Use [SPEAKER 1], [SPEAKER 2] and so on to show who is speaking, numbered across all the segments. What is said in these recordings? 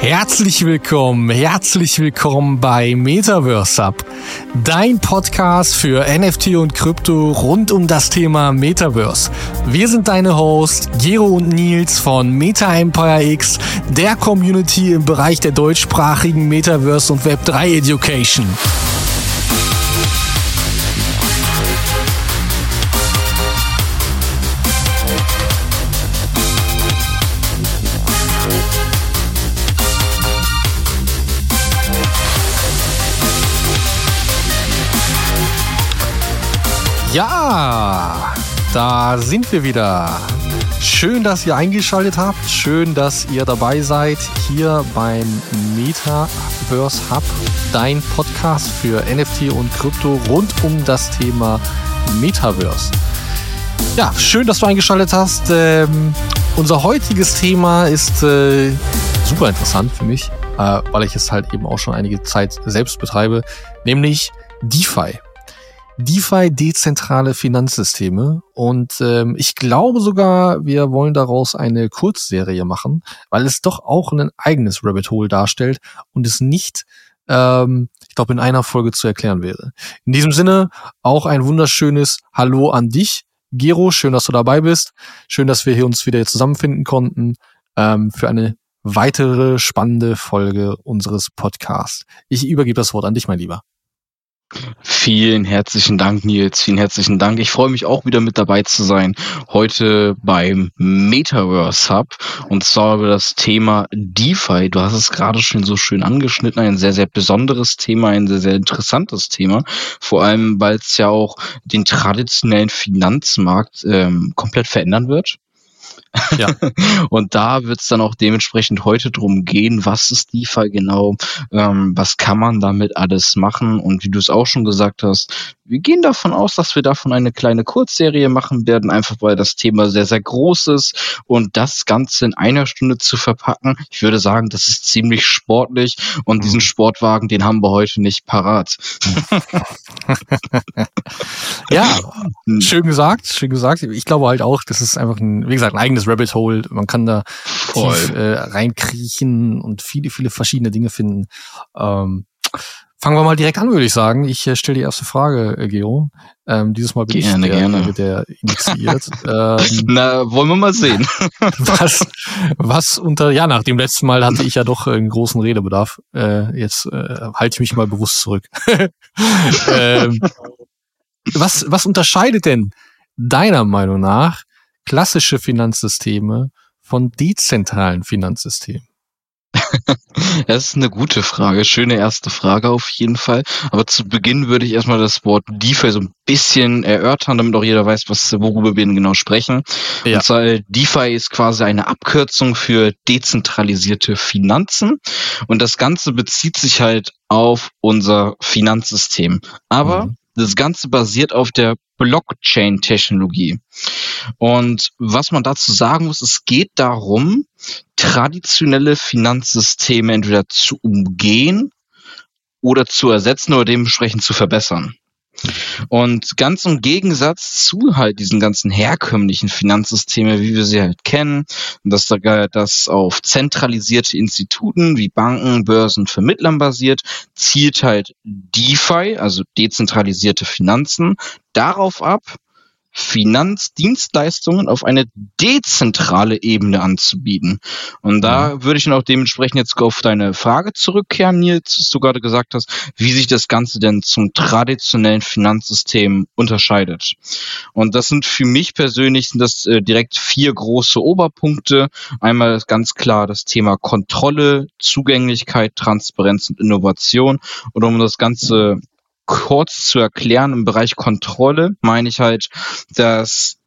[SPEAKER 1] Herzlich willkommen, herzlich willkommen bei Metaverse Hub, dein Podcast für NFT und Krypto rund um das Thema Metaverse. Wir sind deine Hosts, Gero und Nils von Meta Empire X, der Community im Bereich der deutschsprachigen Metaverse und Web3 Education. Da sind wir wieder. Schön, dass ihr eingeschaltet habt. Schön, dass ihr dabei seid hier beim Metaverse Hub, dein Podcast für NFT und Krypto rund um das Thema Metaverse. Ja, schön, dass du eingeschaltet hast. Ähm, unser heutiges Thema ist äh, super interessant für mich, äh, weil ich es halt eben auch schon einige Zeit selbst betreibe, nämlich DeFi. DeFi dezentrale Finanzsysteme und ähm, ich glaube sogar, wir wollen daraus eine Kurzserie machen, weil es doch auch ein eigenes Rabbit Hole darstellt und es nicht, ähm, ich glaube, in einer Folge zu erklären wäre. In diesem Sinne auch ein wunderschönes Hallo an dich, Gero. Schön, dass du dabei bist. Schön, dass wir hier uns wieder zusammenfinden konnten ähm, für eine weitere spannende Folge unseres Podcasts. Ich übergebe das Wort an dich, mein Lieber.
[SPEAKER 2] Vielen herzlichen Dank, Nils. Vielen herzlichen Dank. Ich freue mich auch wieder mit dabei zu sein. Heute beim Metaverse Hub. Und zwar über das Thema DeFi. Du hast es gerade schon so schön angeschnitten. Ein sehr, sehr besonderes Thema, ein sehr, sehr interessantes Thema. Vor allem, weil es ja auch den traditionellen Finanzmarkt ähm, komplett verändern wird. Ja. und da wird es dann auch dementsprechend heute drum gehen, was ist DeFi genau, ähm, was kann man damit alles machen und wie du es auch schon gesagt hast, wir gehen davon aus, dass wir davon eine kleine Kurzserie machen werden, einfach weil das Thema sehr, sehr groß ist und das Ganze in einer Stunde zu verpacken, ich würde sagen, das ist ziemlich sportlich und mhm. diesen Sportwagen, den haben wir heute nicht parat.
[SPEAKER 1] ja, schön gesagt, schön gesagt. Ich glaube halt auch, das ist einfach ein, wie gesagt, ein eigenes Rabbit Hole. Man kann da tief äh, reinkriechen und viele, viele verschiedene Dinge finden. Ähm, Fangen wir mal direkt an, würde ich sagen. Ich äh, stelle die erste Frage, äh, Gero. Ähm, dieses Mal bin gerne, ich der, gerne. der initiiert.
[SPEAKER 2] ähm, Na, wollen wir mal sehen.
[SPEAKER 1] was, was unter, ja, nach dem letzten Mal hatte ich ja doch einen großen Redebedarf. Äh, jetzt äh, halte ich mich mal bewusst zurück. ähm, was, was unterscheidet denn deiner Meinung nach klassische Finanzsysteme von dezentralen Finanzsystemen?
[SPEAKER 2] Das ist eine gute Frage, schöne erste Frage auf jeden Fall. Aber zu Beginn würde ich erstmal das Wort DeFi so ein bisschen erörtern, damit auch jeder weiß, was, worüber wir denn genau sprechen. Ja. Und zwar DeFi ist quasi eine Abkürzung für dezentralisierte Finanzen. Und das Ganze bezieht sich halt auf unser Finanzsystem. Aber mhm. Das Ganze basiert auf der Blockchain-Technologie. Und was man dazu sagen muss, es geht darum, traditionelle Finanzsysteme entweder zu umgehen oder zu ersetzen oder dementsprechend zu verbessern. Und ganz im Gegensatz zu halt diesen ganzen herkömmlichen Finanzsysteme, wie wir sie halt kennen, dass da das auf zentralisierte Instituten wie Banken, Börsen, Vermittlern basiert, zielt halt DeFi, also dezentralisierte Finanzen, darauf ab, Finanzdienstleistungen auf eine dezentrale Ebene anzubieten. Und da mhm. würde ich dann auch dementsprechend jetzt auf deine Frage zurückkehren, Nils, was du gerade gesagt hast, wie sich das Ganze denn zum traditionellen Finanzsystem unterscheidet. Und das sind für mich persönlich sind das äh, direkt vier große Oberpunkte. Einmal ganz klar das Thema Kontrolle, Zugänglichkeit, Transparenz und Innovation. Und um das Ganze kurz zu erklären, im Bereich Kontrolle meine ich halt, dass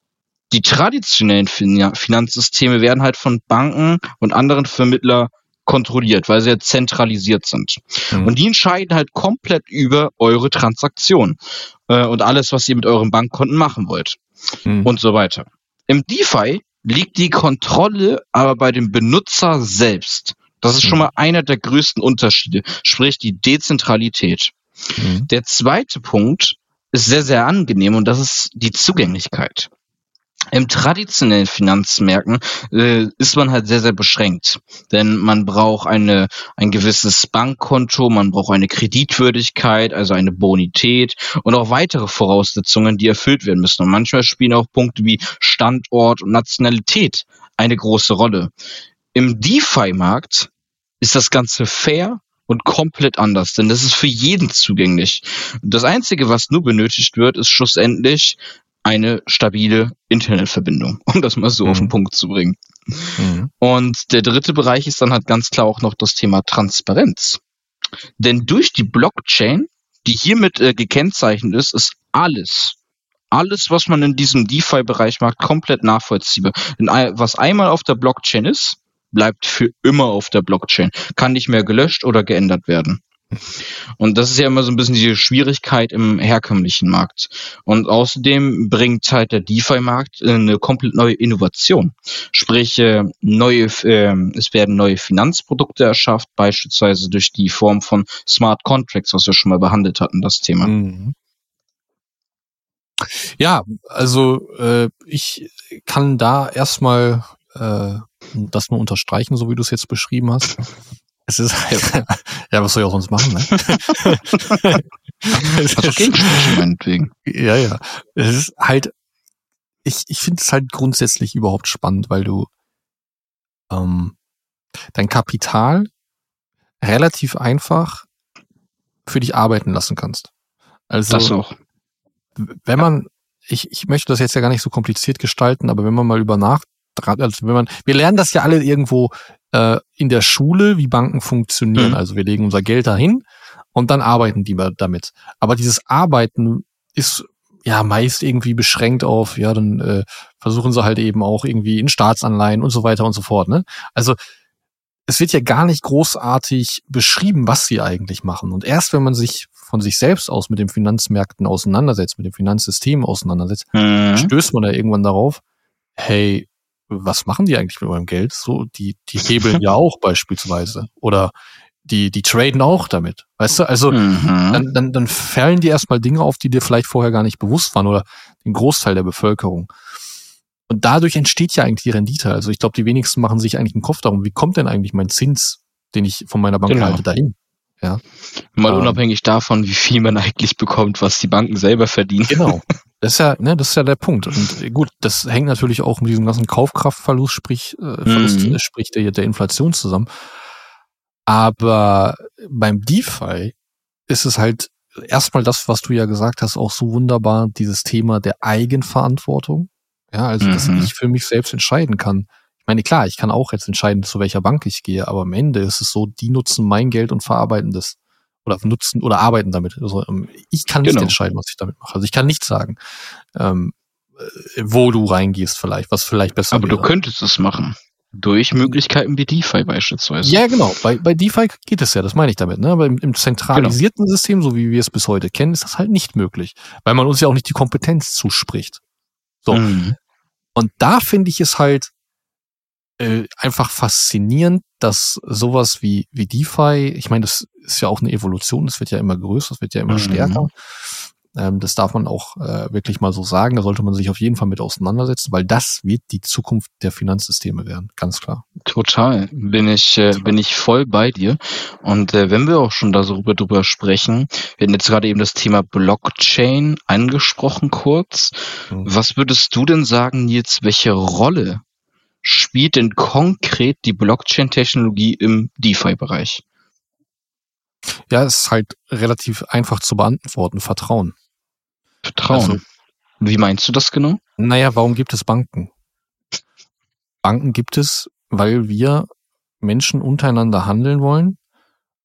[SPEAKER 2] die traditionellen Finanzsysteme werden halt von Banken und anderen Vermittler kontrolliert, weil sie ja zentralisiert sind. Mhm. Und die entscheiden halt komplett über eure Transaktion äh, und alles, was ihr mit euren Bankkonten machen wollt mhm. und so weiter. Im DeFi liegt die Kontrolle aber bei dem Benutzer selbst. Das ist schon mhm. mal einer der größten Unterschiede, sprich die Dezentralität. Mhm. Der zweite Punkt ist sehr, sehr angenehm und das ist die Zugänglichkeit. Im traditionellen Finanzmärkten äh, ist man halt sehr, sehr beschränkt. Denn man braucht eine, ein gewisses Bankkonto, man braucht eine Kreditwürdigkeit, also eine Bonität und auch weitere Voraussetzungen, die erfüllt werden müssen. Und manchmal spielen auch Punkte wie Standort und Nationalität eine große Rolle. Im DeFi-Markt ist das Ganze fair und komplett anders, denn das ist für jeden zugänglich. Das Einzige, was nur benötigt wird, ist schlussendlich eine stabile Internetverbindung, um das mal so mhm. auf den mhm. Punkt zu bringen. Mhm. Und der dritte Bereich ist dann halt ganz klar auch noch das Thema Transparenz. Denn durch die Blockchain, die hiermit äh, gekennzeichnet ist, ist alles, alles, was man in diesem DeFi-Bereich macht, komplett nachvollziehbar. Denn was einmal auf der Blockchain ist, bleibt für immer auf der Blockchain, kann nicht mehr gelöscht oder geändert werden. Und das ist ja immer so ein bisschen die Schwierigkeit im herkömmlichen Markt. Und außerdem bringt halt der DeFi-Markt eine komplett neue Innovation. Sprich, äh, neue, äh, es werden neue Finanzprodukte erschafft, beispielsweise durch die Form von Smart Contracts, was wir schon mal behandelt hatten, das Thema. Mhm.
[SPEAKER 1] Ja, also äh, ich kann da erstmal äh, das nur unterstreichen, so wie du es jetzt beschrieben hast. Es ist halt, ja, was soll ich auch sonst machen, ne?
[SPEAKER 2] es also ist, meinetwegen.
[SPEAKER 1] Ja, ja. Es ist halt, ich, ich finde es halt grundsätzlich überhaupt spannend, weil du ähm, dein Kapital relativ einfach für dich arbeiten lassen kannst. Also,
[SPEAKER 2] das auch.
[SPEAKER 1] Wenn man, ich, ich möchte das jetzt ja gar nicht so kompliziert gestalten, aber wenn man mal über nach, also wenn man, wir lernen das ja alle irgendwo äh, in der Schule, wie Banken funktionieren. Mhm. Also wir legen unser Geld dahin und dann arbeiten die damit. Aber dieses Arbeiten ist ja meist irgendwie beschränkt auf, ja, dann äh, versuchen sie halt eben auch irgendwie in Staatsanleihen und so weiter und so fort. Ne? Also es wird ja gar nicht großartig beschrieben, was sie eigentlich machen. Und erst wenn man sich von sich selbst aus mit den Finanzmärkten auseinandersetzt, mit dem Finanzsystem auseinandersetzt, mhm. stößt man da irgendwann darauf, hey, was machen die eigentlich mit eurem Geld? So, die, die hebeln ja auch beispielsweise. Oder die, die traden auch damit. Weißt du? Also mhm. dann, dann, dann fallen die erstmal Dinge auf, die dir vielleicht vorher gar nicht bewusst waren oder den Großteil der Bevölkerung. Und dadurch entsteht ja eigentlich die Rendite. Also ich glaube, die wenigsten machen sich eigentlich einen Kopf darum, wie kommt denn eigentlich mein Zins, den ich von meiner Bank genau. halte, dahin? Ja.
[SPEAKER 2] Mal ähm, unabhängig davon, wie viel man eigentlich bekommt, was die Banken selber verdienen.
[SPEAKER 1] Genau. Das ist ja, ne, das ist ja der Punkt. Und gut, das hängt natürlich auch mit diesem ganzen Kaufkraftverlust, sprich, äh, Verlust, mhm. sprich der, der Inflation zusammen. Aber beim DeFi ist es halt erstmal das, was du ja gesagt hast, auch so wunderbar, dieses Thema der Eigenverantwortung. Ja, also, dass mhm. ich für mich selbst entscheiden kann. Ich meine, klar, ich kann auch jetzt entscheiden, zu welcher Bank ich gehe, aber am Ende ist es so, die nutzen mein Geld und verarbeiten das oder nutzen oder arbeiten damit. Also ähm, ich kann nicht genau. entscheiden, was ich damit mache. Also ich kann nicht sagen, ähm, äh, wo du reingehst vielleicht, was vielleicht besser
[SPEAKER 2] Aber wäre. du könntest es machen. Durch Möglichkeiten wie DeFi beispielsweise.
[SPEAKER 1] Ja, genau. Bei, bei DeFi geht es ja, das meine ich damit. Ne? Aber im, im zentralisierten genau. System, so wie wir es bis heute kennen, ist das halt nicht möglich. Weil man uns ja auch nicht die Kompetenz zuspricht. So. Mhm. Und da finde ich es halt äh, einfach faszinierend, dass sowas wie, wie DeFi, ich meine, das ist ja auch eine Evolution, das wird ja immer größer, das wird ja immer mhm. stärker. Ähm, das darf man auch äh, wirklich mal so sagen. Da sollte man sich auf jeden Fall mit auseinandersetzen, weil das wird die Zukunft der Finanzsysteme werden, ganz klar.
[SPEAKER 2] Total, bin ich äh, bin ich voll bei dir. Und äh, wenn wir auch schon darüber drüber sprechen, wir hatten jetzt gerade eben das Thema Blockchain angesprochen kurz. Mhm. Was würdest du denn sagen, jetzt welche Rolle spielt denn konkret die Blockchain-Technologie im DeFi-Bereich?
[SPEAKER 1] Ja, es ist halt relativ einfach zu beantworten. Vertrauen.
[SPEAKER 2] Vertrauen. Also, Wie meinst du das genau?
[SPEAKER 1] Naja, warum gibt es Banken? Banken gibt es, weil wir Menschen untereinander handeln wollen,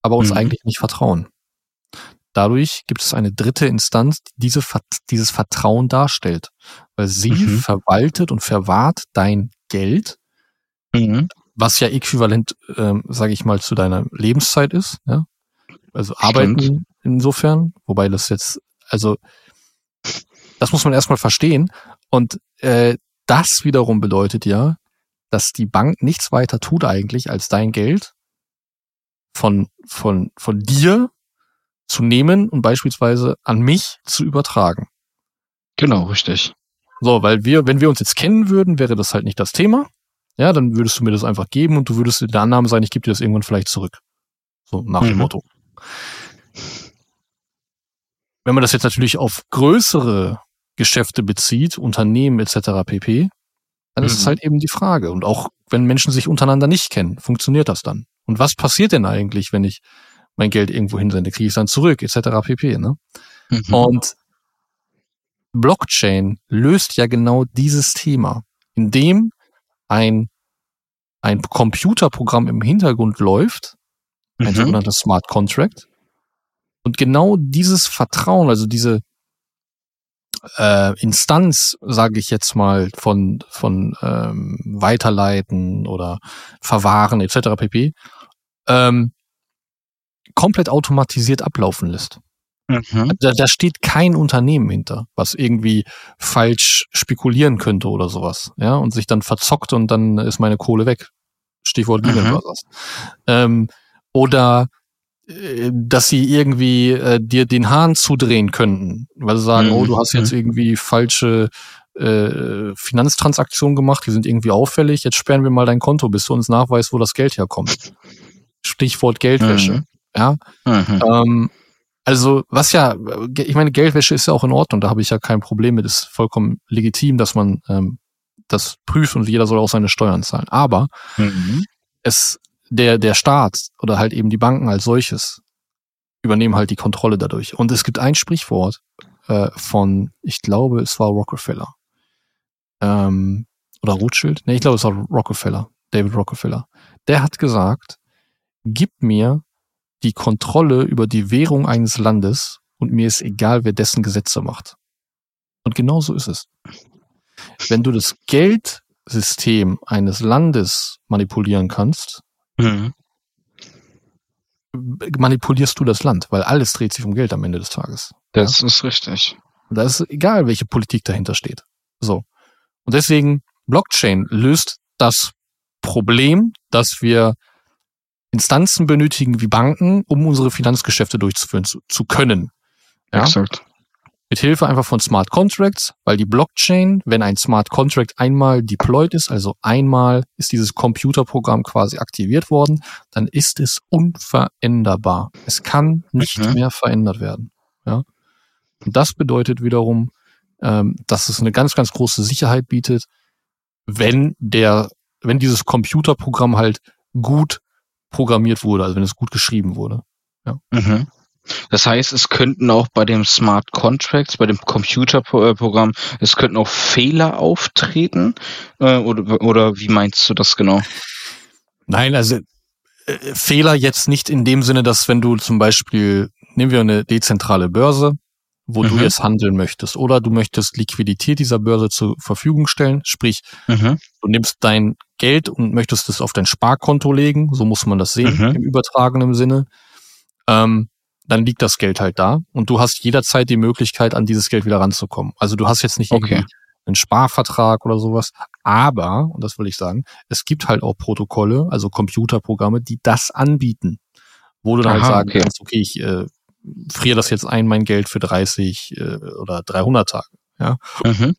[SPEAKER 1] aber uns mhm. eigentlich nicht vertrauen. Dadurch gibt es eine dritte Instanz, die diese, dieses Vertrauen darstellt, weil sie mhm. verwaltet und verwahrt dein Geld, mhm. was ja äquivalent, ähm, sage ich mal, zu deiner Lebenszeit ist. Ja? Also arbeiten Stimmt. insofern, wobei das jetzt, also das muss man erstmal verstehen. Und äh, das wiederum bedeutet ja, dass die Bank nichts weiter tut eigentlich, als dein Geld von, von, von dir zu nehmen und beispielsweise an mich zu übertragen.
[SPEAKER 2] Genau, richtig.
[SPEAKER 1] So, weil wir, wenn wir uns jetzt kennen würden, wäre das halt nicht das Thema. Ja, dann würdest du mir das einfach geben und du würdest in der Annahme sein, ich gebe dir das irgendwann vielleicht zurück. So, nach dem
[SPEAKER 2] Mhm.
[SPEAKER 1] Motto. Wenn man das jetzt natürlich auf größere Geschäfte bezieht, Unternehmen etc. pp., dann ist es
[SPEAKER 2] Mhm.
[SPEAKER 1] halt eben die Frage. Und auch wenn Menschen sich untereinander nicht kennen, funktioniert das dann? Und was passiert denn eigentlich, wenn ich mein Geld irgendwo hinsende? Kriege ich es dann zurück etc. pp. Ne?
[SPEAKER 2] Mhm.
[SPEAKER 1] Und Blockchain löst ja genau dieses Thema, indem ein, ein Computerprogramm im Hintergrund läuft, ein
[SPEAKER 2] Mhm.
[SPEAKER 1] sogenannter Smart Contract. Und genau dieses Vertrauen, also diese äh, Instanz, sage ich jetzt mal, von, von ähm, Weiterleiten oder Verwahren etc. pp. Ähm, komplett automatisiert ablaufen lässt.
[SPEAKER 2] Mhm.
[SPEAKER 1] Da, da steht kein Unternehmen hinter, was irgendwie falsch spekulieren könnte oder sowas, ja, und sich dann verzockt und dann ist meine Kohle weg. Stichwort Lehman
[SPEAKER 2] Mhm.
[SPEAKER 1] Brothers. Ähm, oder äh, dass sie irgendwie äh, dir den Hahn zudrehen könnten, weil sie sagen,
[SPEAKER 2] Mhm.
[SPEAKER 1] oh, du hast jetzt irgendwie falsche äh, Finanztransaktionen gemacht, die sind irgendwie auffällig, jetzt sperren wir mal dein Konto, bis du uns nachweist, wo das Geld herkommt. Stichwort Geldwäsche.
[SPEAKER 2] Mhm.
[SPEAKER 1] Ja,
[SPEAKER 2] Mhm.
[SPEAKER 1] ähm, also, was ja, äh, ich meine, Geldwäsche ist ja auch in Ordnung, da habe ich ja kein Problem mit, ist vollkommen legitim, dass man ähm, das prüft und jeder soll auch seine Steuern zahlen. Aber
[SPEAKER 2] Mhm.
[SPEAKER 1] es, der, der Staat oder halt eben die Banken als solches übernehmen halt die Kontrolle dadurch. Und es gibt ein Sprichwort äh, von, ich glaube, es war Rockefeller. Ähm, oder Rothschild? Nee, ich glaube, es war Rockefeller, David Rockefeller. Der hat gesagt, gib mir die Kontrolle über die Währung eines Landes und mir ist egal, wer dessen Gesetze macht. Und genau so ist es. Wenn du das Geldsystem eines Landes manipulieren kannst,
[SPEAKER 2] Mhm.
[SPEAKER 1] manipulierst du das Land, weil alles dreht sich um Geld am Ende des Tages.
[SPEAKER 2] Das ist richtig.
[SPEAKER 1] Und da ist egal, welche Politik dahinter steht. So. Und deswegen, Blockchain löst das Problem, dass wir Instanzen benötigen wie Banken, um unsere Finanzgeschäfte durchzuführen zu, zu können. Ja?
[SPEAKER 2] Exakt.
[SPEAKER 1] Mit Hilfe einfach von Smart Contracts, weil die Blockchain, wenn ein Smart Contract einmal deployed ist, also einmal ist dieses Computerprogramm quasi aktiviert worden, dann ist es unveränderbar. Es kann nicht
[SPEAKER 2] Mhm.
[SPEAKER 1] mehr verändert werden. Ja? Und das bedeutet wiederum, ähm, dass es eine ganz, ganz große Sicherheit bietet, wenn der, wenn dieses Computerprogramm halt gut programmiert wurde, also wenn es gut geschrieben wurde.
[SPEAKER 2] Mhm. Das heißt, es könnten auch bei dem Smart Contracts, bei dem Computerprogramm, es könnten auch Fehler auftreten. Äh, oder, oder wie meinst du das genau?
[SPEAKER 1] Nein, also äh, Fehler jetzt nicht in dem Sinne, dass wenn du zum Beispiel, nehmen wir eine dezentrale Börse, wo du
[SPEAKER 2] Mhm.
[SPEAKER 1] jetzt handeln möchtest, oder du möchtest Liquidität dieser Börse zur Verfügung stellen, sprich,
[SPEAKER 2] Mhm.
[SPEAKER 1] du nimmst dein Geld und möchtest es auf dein Sparkonto legen, so muss man das sehen
[SPEAKER 2] Mhm.
[SPEAKER 1] im übertragenen Sinne. Ähm, dann liegt das Geld halt da und du hast jederzeit die Möglichkeit, an dieses Geld wieder ranzukommen. Also du hast jetzt nicht
[SPEAKER 2] Okay.
[SPEAKER 1] irgendwie einen Sparvertrag oder sowas, aber, und das will ich sagen, es gibt halt auch Protokolle, also Computerprogramme, die das anbieten, wo du dann halt
[SPEAKER 2] Aha,
[SPEAKER 1] sagen
[SPEAKER 2] okay.
[SPEAKER 1] kannst, okay, ich äh, friere das jetzt ein, mein Geld für 30 äh, oder 300 Tage.
[SPEAKER 2] Mhm.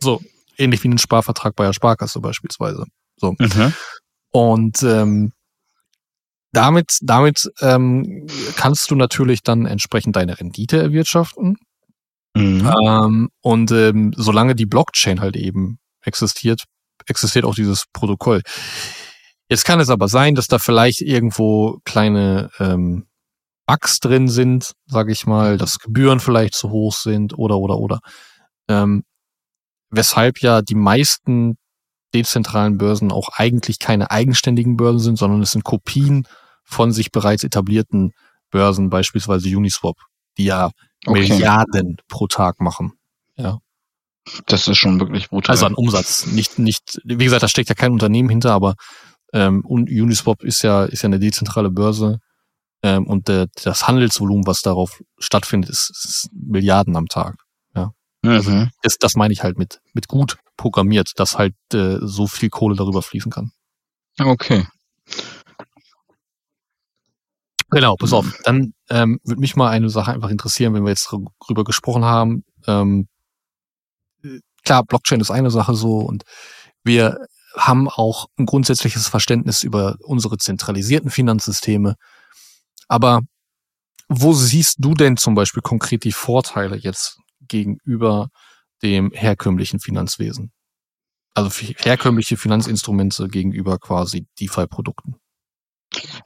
[SPEAKER 1] So, ähnlich wie ein Sparvertrag bei der Sparkasse beispielsweise.
[SPEAKER 2] Mhm.
[SPEAKER 1] Und ähm, damit, damit ähm, kannst du natürlich dann entsprechend deine Rendite erwirtschaften.
[SPEAKER 2] Mhm.
[SPEAKER 1] Ähm, und ähm, solange die Blockchain halt eben existiert, existiert auch dieses Protokoll. Jetzt kann es aber sein, dass da vielleicht irgendwo kleine ähm, Bugs drin sind, sage ich mal, dass Gebühren vielleicht zu hoch sind oder oder oder. Ähm, weshalb ja die meisten dezentralen Börsen auch eigentlich keine eigenständigen Börsen sind, sondern es sind Kopien von sich bereits etablierten Börsen, beispielsweise Uniswap, die ja
[SPEAKER 2] Okay.
[SPEAKER 1] Milliarden pro Tag machen.
[SPEAKER 2] Das ist schon wirklich brutal.
[SPEAKER 1] Also an Umsatz. Nicht, nicht, wie gesagt, da steckt ja kein Unternehmen hinter, aber ähm, und Uniswap ist ja, ist ja eine dezentrale Börse. Ähm, und der, das Handelsvolumen, was darauf stattfindet, ist, ist Milliarden am Tag.
[SPEAKER 2] mhm.
[SPEAKER 1] Das, das meine ich halt mit, mit gut programmiert, dass halt äh, so viel Kohle darüber fließen kann.
[SPEAKER 2] Okay.
[SPEAKER 1] Genau, pass auf. Dann ähm, würde mich mal eine Sache einfach interessieren, wenn wir jetzt drüber gesprochen haben. Ähm, äh, klar, Blockchain ist eine Sache so und wir haben auch ein grundsätzliches Verständnis über unsere zentralisierten Finanzsysteme. Aber wo siehst du denn zum Beispiel konkret die Vorteile jetzt gegenüber dem herkömmlichen Finanzwesen? Also herkömmliche Finanzinstrumente gegenüber quasi DeFi-Produkten.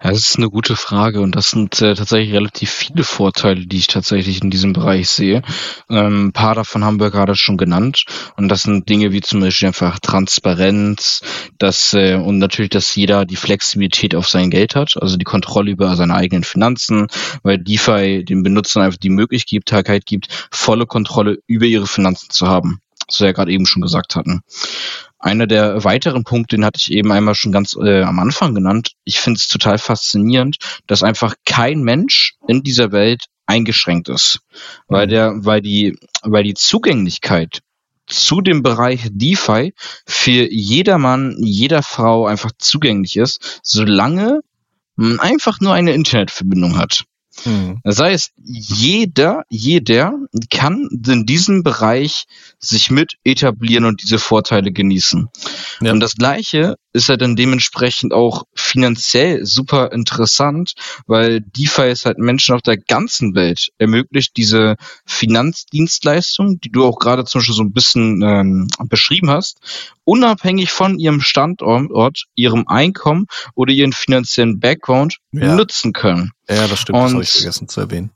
[SPEAKER 2] Ja, das ist eine gute Frage und das sind äh, tatsächlich relativ viele Vorteile, die ich tatsächlich in diesem Bereich sehe. Ähm, ein paar davon haben wir gerade schon genannt und das sind Dinge wie zum Beispiel einfach Transparenz, dass äh, und natürlich, dass jeder die Flexibilität auf sein Geld hat, also die Kontrolle über seine eigenen Finanzen, weil DeFi den Benutzern einfach die Möglichkeit gibt, volle Kontrolle über ihre Finanzen zu haben, was wir ja gerade eben schon gesagt hatten. Einer der weiteren Punkte, den hatte ich eben einmal schon ganz äh, am Anfang genannt. Ich finde es total faszinierend, dass einfach kein Mensch in dieser Welt eingeschränkt ist, weil mhm. der, weil die, weil die Zugänglichkeit zu dem Bereich DeFi für jedermann, jeder Frau einfach zugänglich ist, solange man einfach nur eine Internetverbindung hat. Mhm. Das heißt, jeder, jeder kann in diesem Bereich sich mit etablieren und diese Vorteile genießen. Ja. Und das Gleiche ist ja dann dementsprechend auch finanziell super interessant, weil DeFi es halt Menschen auf der ganzen Welt ermöglicht, diese Finanzdienstleistung, die du auch gerade zum Beispiel so ein bisschen ähm, beschrieben hast, unabhängig von ihrem Standort, ihrem Einkommen oder ihren finanziellen Background ja. nutzen können.
[SPEAKER 1] Ja, das stimmt, Und das habe ich vergessen zu erwähnen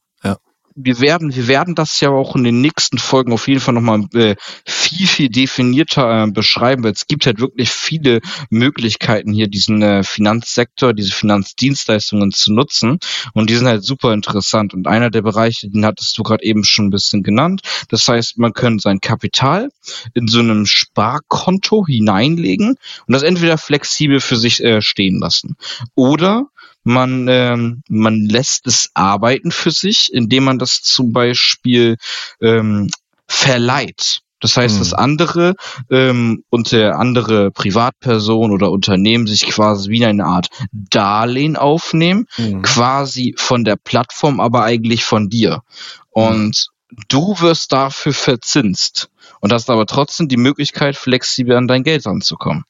[SPEAKER 2] wir werden, wir werden das ja auch in den nächsten Folgen auf jeden Fall nochmal äh, viel, viel definierter äh, beschreiben, weil es gibt halt wirklich viele Möglichkeiten hier, diesen äh, Finanzsektor, diese Finanzdienstleistungen zu nutzen. Und die sind halt super interessant. Und einer der Bereiche, den hattest du gerade eben schon ein bisschen genannt. Das heißt, man kann sein Kapital in so einem Sparkonto hineinlegen und das entweder flexibel für sich äh, stehen lassen. Oder man, ähm, man lässt es arbeiten für sich, indem man das zum Beispiel ähm, verleiht. Das heißt, dass andere ähm, unter andere Privatpersonen oder Unternehmen sich quasi wie eine Art Darlehen aufnehmen, mhm. quasi von der Plattform, aber eigentlich von dir. Und mhm. du wirst dafür verzinst und hast aber trotzdem die Möglichkeit, flexibel an dein Geld ranzukommen.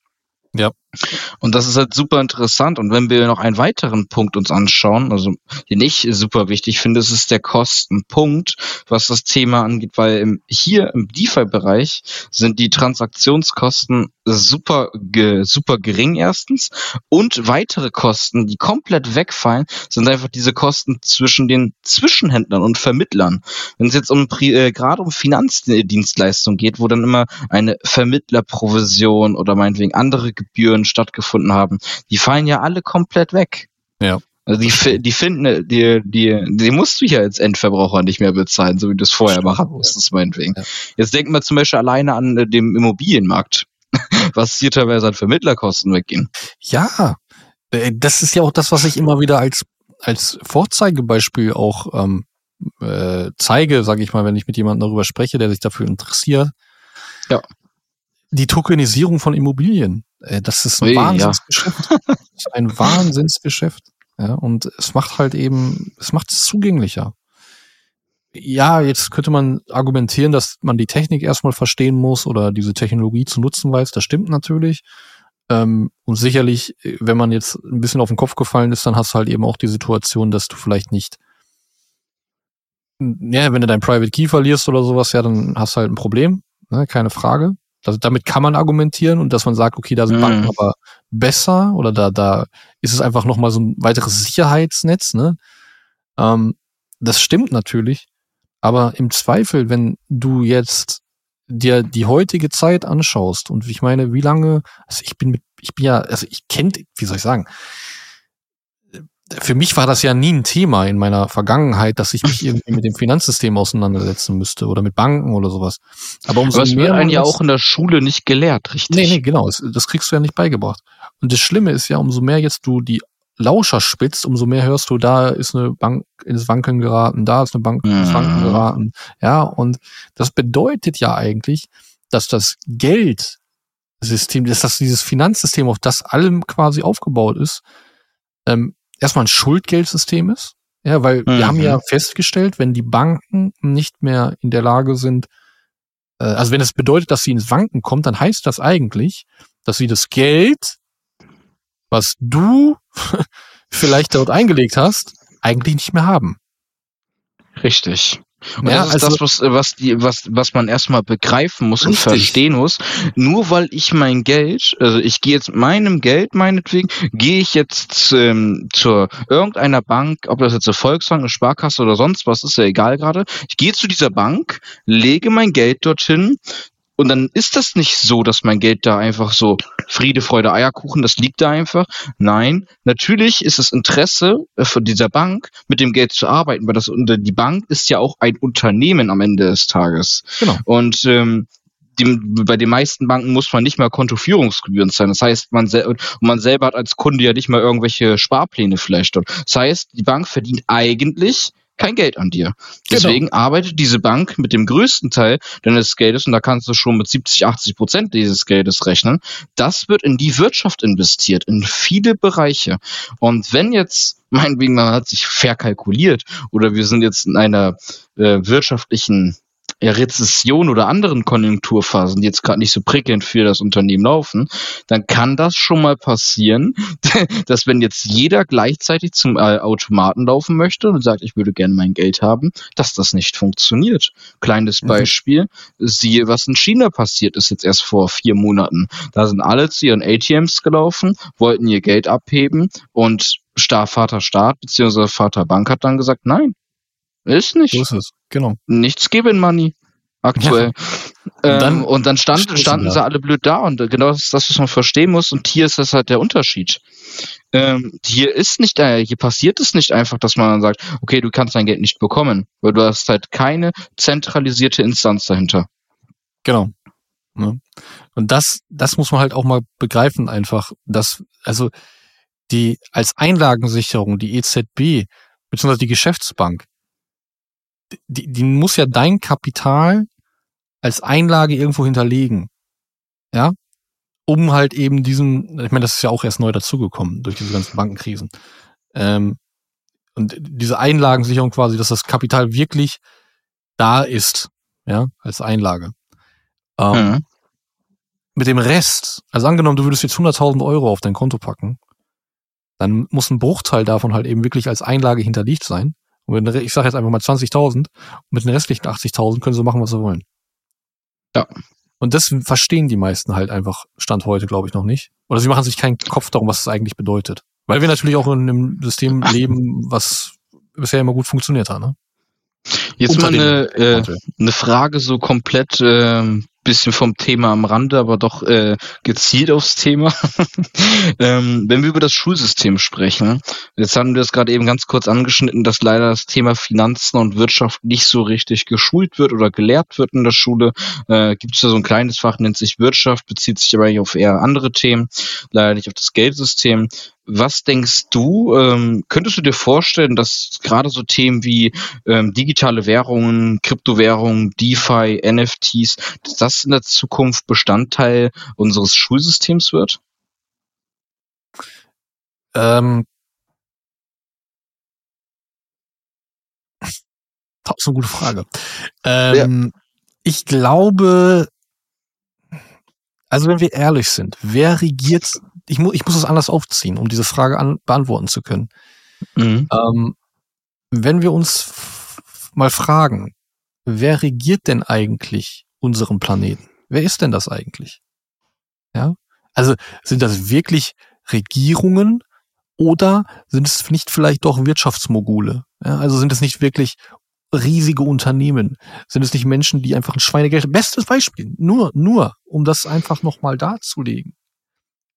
[SPEAKER 1] Ja.
[SPEAKER 2] Und das ist halt super interessant. Und wenn wir noch einen weiteren Punkt uns anschauen, also den ich super wichtig finde, ist es der Kostenpunkt, was das Thema angeht, weil im, hier im DeFi-Bereich sind die Transaktionskosten super, ge, super gering erstens und weitere Kosten, die komplett wegfallen, sind einfach diese Kosten zwischen den Zwischenhändlern und Vermittlern. Wenn es jetzt um äh, gerade um Finanzdienstleistungen geht, wo dann immer eine Vermittlerprovision oder meinetwegen andere Gebühren stattgefunden haben, die fallen ja alle komplett weg.
[SPEAKER 1] Ja.
[SPEAKER 2] Also die, die finden, die, die, die musst du ja als Endverbraucher nicht mehr bezahlen, so wie du es vorher Stimmt, machen musstest, ja. meinetwegen. Ja. Jetzt denken wir zum Beispiel alleine an äh, dem Immobilienmarkt, was hier teilweise an Vermittlerkosten weggehen.
[SPEAKER 1] Ja, äh, das ist ja auch das, was ich immer wieder als, als Vorzeigebeispiel auch ähm, äh, zeige, sage ich mal, wenn ich mit jemandem darüber spreche, der sich dafür interessiert.
[SPEAKER 2] Ja
[SPEAKER 1] die Tokenisierung von Immobilien. Äh, das ist ein Ui, Wahnsinnsgeschäft. Ja. das ist ein Wahnsinnsgeschäft. Ja, und es macht halt eben, es macht es zugänglicher. Ja, jetzt könnte man argumentieren, dass man die Technik erstmal verstehen muss oder diese Technologie zu nutzen weiß. Das stimmt natürlich. Ähm, und sicherlich, wenn man jetzt ein bisschen auf den Kopf gefallen ist, dann hast du halt eben auch die Situation, dass du vielleicht nicht, ja, wenn du dein Private Key verlierst oder sowas, ja, dann hast du halt ein Problem, ne, keine Frage. Also damit kann man argumentieren und dass man sagt, okay, da sind Banken mhm. aber besser oder da, da ist es einfach nochmal so ein weiteres Sicherheitsnetz, ne? Ähm, das stimmt natürlich. Aber im Zweifel, wenn du jetzt dir die heutige Zeit anschaust und ich meine, wie lange, also ich bin mit, ich bin ja, also ich kenne, wie soll ich sagen, für mich war das ja nie ein Thema in meiner Vergangenheit, dass ich mich irgendwie mit dem Finanzsystem auseinandersetzen müsste oder mit Banken oder sowas.
[SPEAKER 2] Aber umso Aber es wird einen ja auch in der Schule nicht gelehrt, richtig?
[SPEAKER 1] Nee, nee, genau. Das kriegst du ja nicht beigebracht. Und das Schlimme ist ja, umso mehr jetzt du die Lauscher spitzt, umso mehr hörst du, da ist eine Bank ins Wankeln geraten, da ist eine Bank ins Wankeln mhm. geraten. Ja, und das bedeutet ja eigentlich, dass das Geldsystem, dass das dieses Finanzsystem, auf das allem quasi aufgebaut ist, ähm, erstmal ein Schuldgeldsystem ist. Ja, weil mhm. wir haben ja festgestellt, wenn die Banken nicht mehr in der Lage sind, äh, also wenn es bedeutet, dass sie ins Wanken kommt, dann heißt das eigentlich, dass sie das Geld, was du vielleicht dort eingelegt hast, eigentlich nicht mehr haben.
[SPEAKER 2] Richtig. Und
[SPEAKER 1] Ja,
[SPEAKER 2] das ist
[SPEAKER 1] also-
[SPEAKER 2] das, was, was, die, was, was man erstmal begreifen muss und
[SPEAKER 1] Richtig.
[SPEAKER 2] verstehen muss. Nur weil ich mein Geld, also ich gehe jetzt meinem Geld meinetwegen, gehe ich jetzt ähm, zur irgendeiner Bank, ob das jetzt eine Volksbank, eine Sparkasse oder sonst was, ist ja egal gerade. Ich gehe zu dieser Bank, lege mein Geld dorthin und dann ist das nicht so, dass mein Geld da einfach so Friede, Freude, Eierkuchen, das liegt da einfach. Nein, natürlich ist das Interesse äh, von dieser Bank, mit dem Geld zu arbeiten, weil das unter die Bank ist ja auch ein Unternehmen am Ende des Tages.
[SPEAKER 1] Genau.
[SPEAKER 2] Und ähm, die, bei den meisten Banken muss man nicht mal Kontoführungsgebühren zahlen. Das heißt, man, sel man selber hat als Kunde ja nicht mal irgendwelche Sparpläne vielleicht dort. Das heißt, die Bank verdient eigentlich kein Geld an dir. Deswegen arbeitet diese Bank mit dem größten Teil deines Geldes, und da kannst du schon mit 70, 80 Prozent dieses Geldes rechnen, das wird in die Wirtschaft investiert, in viele Bereiche. Und wenn jetzt, meinetwegen, man hat sich verkalkuliert oder wir sind jetzt in einer äh, wirtschaftlichen ja, Rezession oder anderen Konjunkturphasen, die jetzt gerade nicht so prickelnd für das Unternehmen laufen, dann kann das schon mal passieren, dass wenn jetzt jeder gleichzeitig zum äh, Automaten laufen möchte und sagt, ich würde gerne mein Geld haben, dass das nicht funktioniert. Kleines
[SPEAKER 1] Mhm.
[SPEAKER 2] Beispiel, siehe, was in China passiert ist jetzt erst vor vier Monaten. Da sind alle zu ihren ATMs gelaufen, wollten ihr Geld abheben und Staat, Vater Staat bzw. Vater Bank hat dann gesagt, nein, ist nicht
[SPEAKER 1] So ist es. Genau.
[SPEAKER 2] nichts geben Money aktuell.
[SPEAKER 1] Und
[SPEAKER 2] Ähm,
[SPEAKER 1] dann
[SPEAKER 2] und dann stand,
[SPEAKER 1] stehen
[SPEAKER 2] standen
[SPEAKER 1] sie
[SPEAKER 2] alle blöd da und genau das ist das, was man verstehen muss und hier ist das halt der Unterschied. Ähm, hier ist nicht, äh, hier passiert es nicht einfach, dass man dann sagt, okay, du kannst dein Geld nicht bekommen, weil du hast halt keine zentralisierte Instanz dahinter.
[SPEAKER 1] Genau. Ne? Und das, das muss man halt auch mal begreifen einfach, dass, also die als Einlagensicherung, die EZB, beziehungsweise die Geschäftsbank, die, die muss ja dein Kapital als Einlage irgendwo hinterlegen. Ja? Um halt eben diesen, ich meine, das ist ja auch erst neu dazugekommen durch diese ganzen Bankenkrisen. Ähm, und diese Einlagensicherung quasi, dass das Kapital wirklich da ist, ja, als Einlage. Ähm,
[SPEAKER 2] Mhm.
[SPEAKER 1] mit dem Rest, also angenommen, du würdest jetzt 100.000 Euro auf dein Konto packen, dann muss ein Bruchteil davon halt eben wirklich als Einlage hinterlegt sein. Und Re- ich sage jetzt einfach mal 20.000, und mit den restlichen 80.000 können sie machen, was sie wollen.
[SPEAKER 2] Ja.
[SPEAKER 1] Und das verstehen die meisten halt einfach Stand heute, glaube ich, noch nicht. Oder sie machen sich keinen Kopf darum, was es eigentlich bedeutet. Weil wir natürlich auch in einem System leben, was bisher immer gut funktioniert hat. Ne?
[SPEAKER 2] Jetzt mal
[SPEAKER 1] Unter
[SPEAKER 2] eine,
[SPEAKER 1] dem
[SPEAKER 2] äh, eine Frage so komplett ähm, bisschen vom Thema am Rande, aber doch äh, gezielt aufs Thema. ähm, wenn wir über das Schulsystem sprechen, jetzt haben wir das gerade eben ganz kurz angeschnitten, dass leider das Thema Finanzen und Wirtschaft nicht so richtig geschult wird oder gelehrt wird in der Schule. Äh, Gibt es da so ein kleines Fach, nennt sich Wirtschaft, bezieht sich aber eigentlich auf eher andere Themen, leider nicht auf das Geldsystem. Was denkst du, ähm, könntest du dir vorstellen, dass gerade so Themen wie ähm, digitale Währungen, Kryptowährungen, DeFi, NFTs, dass das in der Zukunft Bestandteil unseres Schulsystems wird?
[SPEAKER 1] Ähm, das ist eine gute Frage. Ähm, Ich glaube, also wenn wir ehrlich sind, wer regiert, ich, mu ich muss es anders aufziehen, um diese Frage an beantworten zu können.
[SPEAKER 2] Mhm.
[SPEAKER 1] Ähm, wenn wir uns mal fragen, wer regiert denn eigentlich unseren Planeten? Wer ist denn das eigentlich? Ja? Also sind das wirklich Regierungen oder sind es nicht vielleicht doch Wirtschaftsmogule? Ja? Also sind es nicht wirklich riesige Unternehmen? Sind es nicht Menschen, die einfach ein Schweinegeld, bestes Beispiel, nur, nur, um das einfach nochmal darzulegen.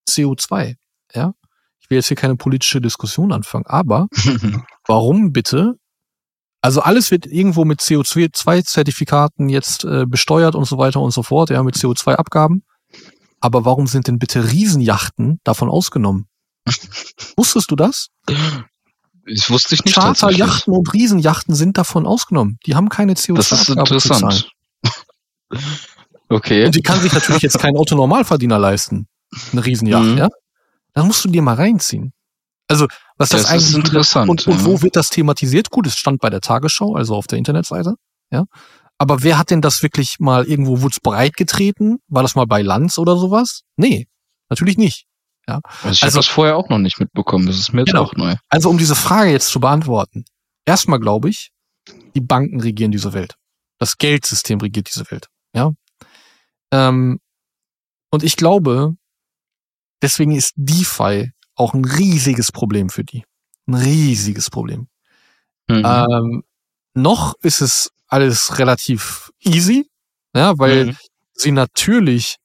[SPEAKER 1] CO2, ja? Ich will jetzt hier keine politische Diskussion anfangen, aber Warum bitte? Also alles wird irgendwo mit CO2-Zertifikaten jetzt äh, besteuert und so weiter und so fort, ja, mit CO2-Abgaben. Aber warum sind denn bitte Riesenjachten davon ausgenommen? Wusstest du das?
[SPEAKER 2] Das wusste ich nicht.
[SPEAKER 1] Charterjachten und Riesenjachten sind davon ausgenommen. Die haben keine
[SPEAKER 2] Das ist
[SPEAKER 1] CO2-Abgabe zu zahlen.
[SPEAKER 2] interessant. Okay.
[SPEAKER 1] Und die kann sich natürlich jetzt kein Otto-Normalverdiener leisten. Eine Riesenjacht,
[SPEAKER 2] Mhm.
[SPEAKER 1] ja? Dann musst du dir mal reinziehen. Also, was das,
[SPEAKER 2] Das
[SPEAKER 1] eigentlich
[SPEAKER 2] ist interessant.
[SPEAKER 1] Und, und
[SPEAKER 2] ja.
[SPEAKER 1] wo wird das thematisiert? Gut, es stand bei der Tagesschau, also auf der Internetseite. Ja. Aber wer hat denn das wirklich mal irgendwo, wurde breit getreten? War das mal bei Lanz oder sowas? Nee, natürlich nicht. Ja.
[SPEAKER 2] Also ich also, habe das vorher auch noch nicht mitbekommen. Das ist mir jetzt genau. auch neu.
[SPEAKER 1] Also um diese Frage jetzt zu beantworten. Erstmal glaube ich, die Banken regieren diese Welt. Das Geldsystem regiert diese Welt. Ja. Ähm, und ich glaube, deswegen ist DeFi auch ein riesiges Problem für die. Ein riesiges Problem. Mhm. Ähm, noch ist es alles relativ easy, ja, weil mhm. sie natürlich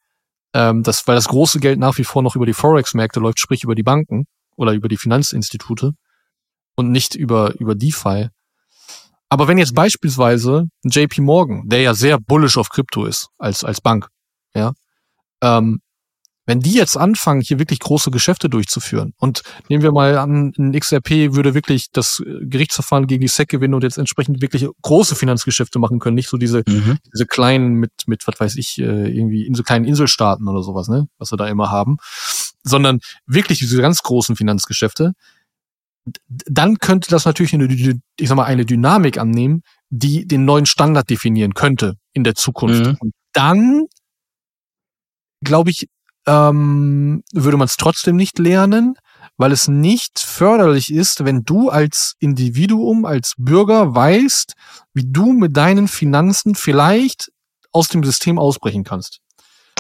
[SPEAKER 1] ähm, das, weil das große Geld nach wie vor noch über die Forex-Märkte läuft, sprich über die Banken oder über die Finanzinstitute und nicht über, über DeFi. Aber wenn jetzt beispielsweise JP Morgan, der ja sehr bullish auf Krypto ist, als, als Bank, ja, ähm, wenn die jetzt anfangen, hier wirklich große Geschäfte durchzuführen und nehmen wir mal an, ein XRP würde wirklich das Gerichtsverfahren gegen die SEC gewinnen und jetzt entsprechend wirklich große Finanzgeschäfte machen können, nicht so diese, mhm. diese kleinen mit, mit, was weiß ich, äh, irgendwie in so kleinen Inselstaaten oder sowas, ne, was wir da immer haben, sondern wirklich diese ganz großen Finanzgeschäfte, dann könnte das natürlich eine, ich sag mal, eine Dynamik annehmen, die den neuen Standard definieren könnte in der Zukunft. Mhm. Und dann, glaube ich, ähm, würde man es trotzdem nicht lernen, weil es nicht förderlich ist, wenn du als Individuum, als Bürger weißt, wie du mit deinen Finanzen vielleicht aus dem System ausbrechen kannst.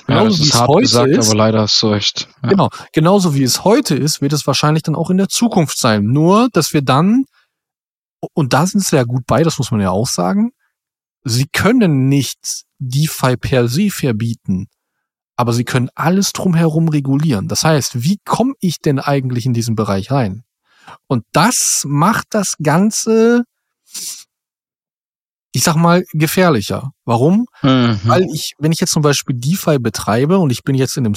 [SPEAKER 2] Genauso ja, ist hart heute gesagt, ist, aber leider hast du recht.
[SPEAKER 1] Ja. Genau, genauso wie es heute ist, wird es wahrscheinlich dann auch in der Zukunft sein. Nur, dass wir dann, und da sind sie ja gut bei, das muss man ja auch sagen, sie können nicht DeFi per se verbieten aber sie können alles drumherum regulieren. Das heißt, wie komme ich denn eigentlich in diesen Bereich rein? Und das macht das Ganze, ich sag mal, gefährlicher. Warum? Mhm. Weil ich, wenn ich jetzt zum Beispiel DeFi betreibe und ich bin jetzt in einem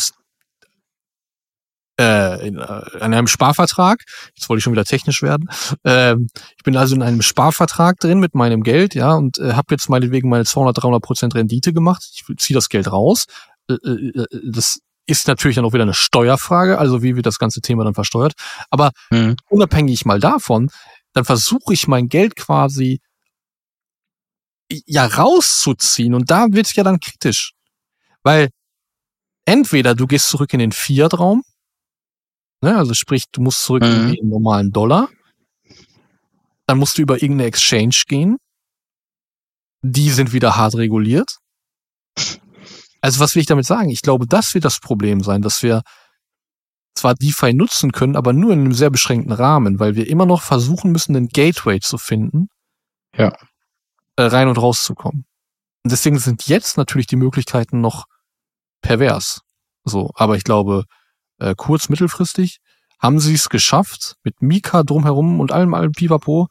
[SPEAKER 1] äh, in, äh, in einem Sparvertrag, jetzt wollte ich schon wieder technisch werden, äh, ich bin also in einem Sparvertrag drin mit meinem Geld, ja, und äh, habe jetzt meinetwegen meine 200, 300 Prozent Rendite gemacht, ich ziehe das Geld raus, das ist natürlich dann auch wieder eine Steuerfrage, also wie wird das ganze Thema dann versteuert. Aber mhm. unabhängig mal davon, dann versuche ich mein Geld quasi ja rauszuziehen und da wird es ja dann kritisch. Weil entweder du gehst zurück in den Fiat-Raum, ne, also sprich, du musst zurück mhm. in den normalen Dollar, dann musst du über irgendeine Exchange gehen, die sind wieder hart reguliert. Also was will ich damit sagen? Ich glaube, das wird das Problem sein, dass wir zwar DeFi nutzen können, aber nur in einem sehr beschränkten Rahmen, weil wir immer noch versuchen müssen, einen Gateway zu finden,
[SPEAKER 2] ja.
[SPEAKER 1] Äh, rein und rauszukommen. Und deswegen sind jetzt natürlich die Möglichkeiten noch pervers. So, aber ich glaube, äh, kurz, mittelfristig haben sie es geschafft, mit Mika drumherum und allem, allem Pipapo,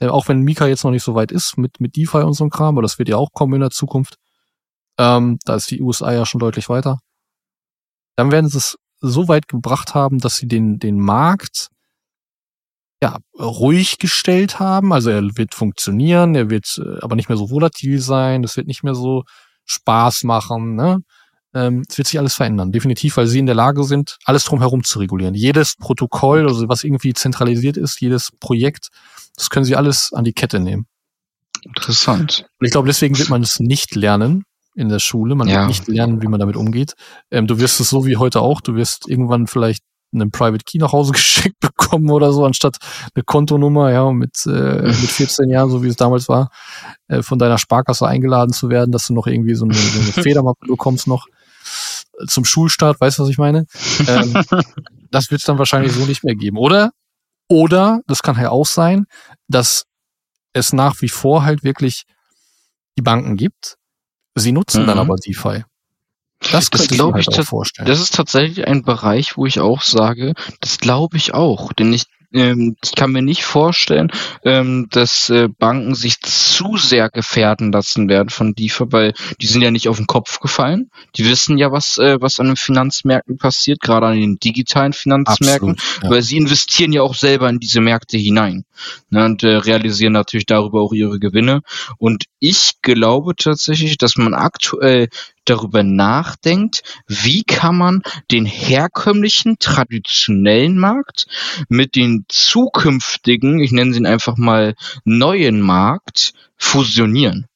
[SPEAKER 1] äh, auch wenn Mika jetzt noch nicht so weit ist, mit, mit DeFi und so einem Kram, aber das wird ja auch kommen in der Zukunft, ähm, da ist die USA ja schon deutlich weiter. Dann werden sie es so weit gebracht haben, dass sie den, den Markt ja, ruhig gestellt haben. Also er wird funktionieren, er wird äh, aber nicht mehr so volatil sein, es wird nicht mehr so Spaß machen. Ne? Ähm, es wird sich alles verändern, definitiv, weil sie in der Lage sind, alles drumherum zu regulieren. Jedes Protokoll, also was irgendwie zentralisiert ist, jedes Projekt, das können sie alles an die Kette nehmen.
[SPEAKER 2] Interessant.
[SPEAKER 1] Und ich glaube, deswegen wird man es nicht lernen, in der Schule. Man ja. wird nicht lernen, wie man damit umgeht. Ähm, du wirst es so wie heute auch. Du wirst irgendwann vielleicht einen Private Key nach Hause geschickt bekommen oder so, anstatt eine Kontonummer, ja, mit, äh, mit 14 Jahren, so wie es damals war, äh, von deiner Sparkasse eingeladen zu werden, dass du noch irgendwie so eine, so eine Federmappe bekommst noch äh, zum Schulstart, weißt du, was ich meine? Ähm, das wird es dann wahrscheinlich so nicht mehr geben. Oder, oder, das kann ja auch sein, dass es nach wie vor halt wirklich die Banken gibt, Sie nutzen mhm. dann aber DeFi.
[SPEAKER 2] Das, das glaube ich, halt auch vorstellen. Das ist tatsächlich ein Bereich, wo ich auch sage, das glaube ich auch, denn ich ähm, ich kann mir nicht vorstellen, ähm, dass äh, Banken sich zu sehr gefährden lassen werden von DeFi, weil die sind ja nicht auf den Kopf gefallen. Die wissen ja, was, äh, was an den Finanzmärkten passiert, gerade an den digitalen Finanzmärkten, Absolut, ja. weil sie investieren ja auch selber in diese Märkte hinein ne, und äh, realisieren natürlich darüber auch ihre Gewinne. Und ich glaube tatsächlich, dass man aktuell darüber nachdenkt, wie kann man den herkömmlichen, traditionellen Markt mit den zukünftigen, ich nenne sie einfach mal neuen Markt, fusionieren.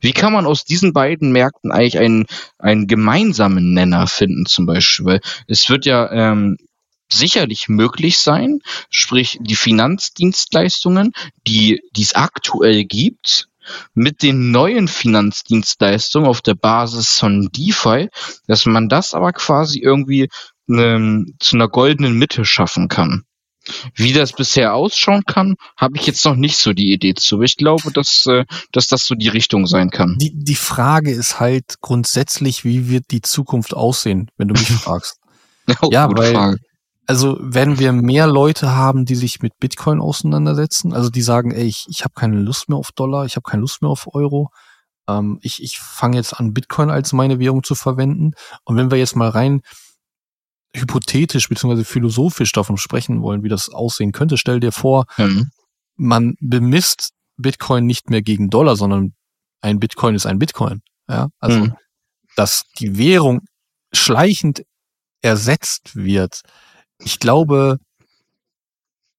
[SPEAKER 2] Wie kann man aus diesen beiden Märkten eigentlich einen, einen gemeinsamen Nenner finden, zum Beispiel? Weil es wird ja ähm, sicherlich möglich sein, sprich die Finanzdienstleistungen, die die es aktuell gibt, mit den neuen Finanzdienstleistungen auf der Basis von DeFi, dass man das aber quasi irgendwie ne, zu einer goldenen Mitte schaffen kann. Wie das bisher ausschauen kann, habe ich jetzt noch nicht so die Idee zu. Ich glaube, dass, äh, dass das so die Richtung sein kann.
[SPEAKER 1] Die, die Frage ist halt grundsätzlich, wie wird die Zukunft aussehen, wenn du mich fragst.
[SPEAKER 2] oh, ja, weil, Frage.
[SPEAKER 1] Also wenn wir mehr Leute haben, die sich mit Bitcoin auseinandersetzen, also die sagen, ey, ich, ich habe keine Lust mehr auf Dollar, ich habe keine Lust mehr auf Euro, ähm, ich, ich fange jetzt an, Bitcoin als meine Währung zu verwenden. Und wenn wir jetzt mal rein hypothetisch beziehungsweise philosophisch davon sprechen wollen, wie das aussehen könnte, stell dir vor, mhm. man bemisst Bitcoin nicht mehr gegen Dollar, sondern ein Bitcoin ist ein Bitcoin. Ja, also mhm. dass die Währung schleichend ersetzt wird. Ich glaube,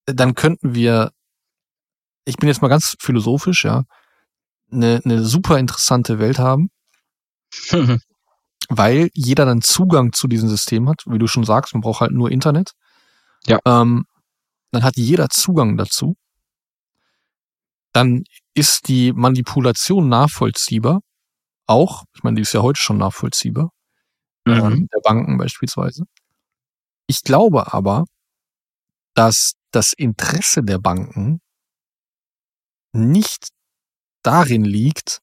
[SPEAKER 1] dann könnten wir, ich bin jetzt mal ganz philosophisch, ja, eine, eine super interessante Welt haben. weil jeder dann Zugang zu diesem System hat. Wie du schon sagst, man braucht halt nur Internet.
[SPEAKER 2] Ja.
[SPEAKER 1] Ähm, dann hat jeder Zugang dazu. Dann ist die Manipulation nachvollziehbar. Auch, ich meine, die ist ja heute schon nachvollziehbar. Mhm. Ähm, der Banken beispielsweise. Ich glaube aber, dass das Interesse der Banken nicht darin liegt,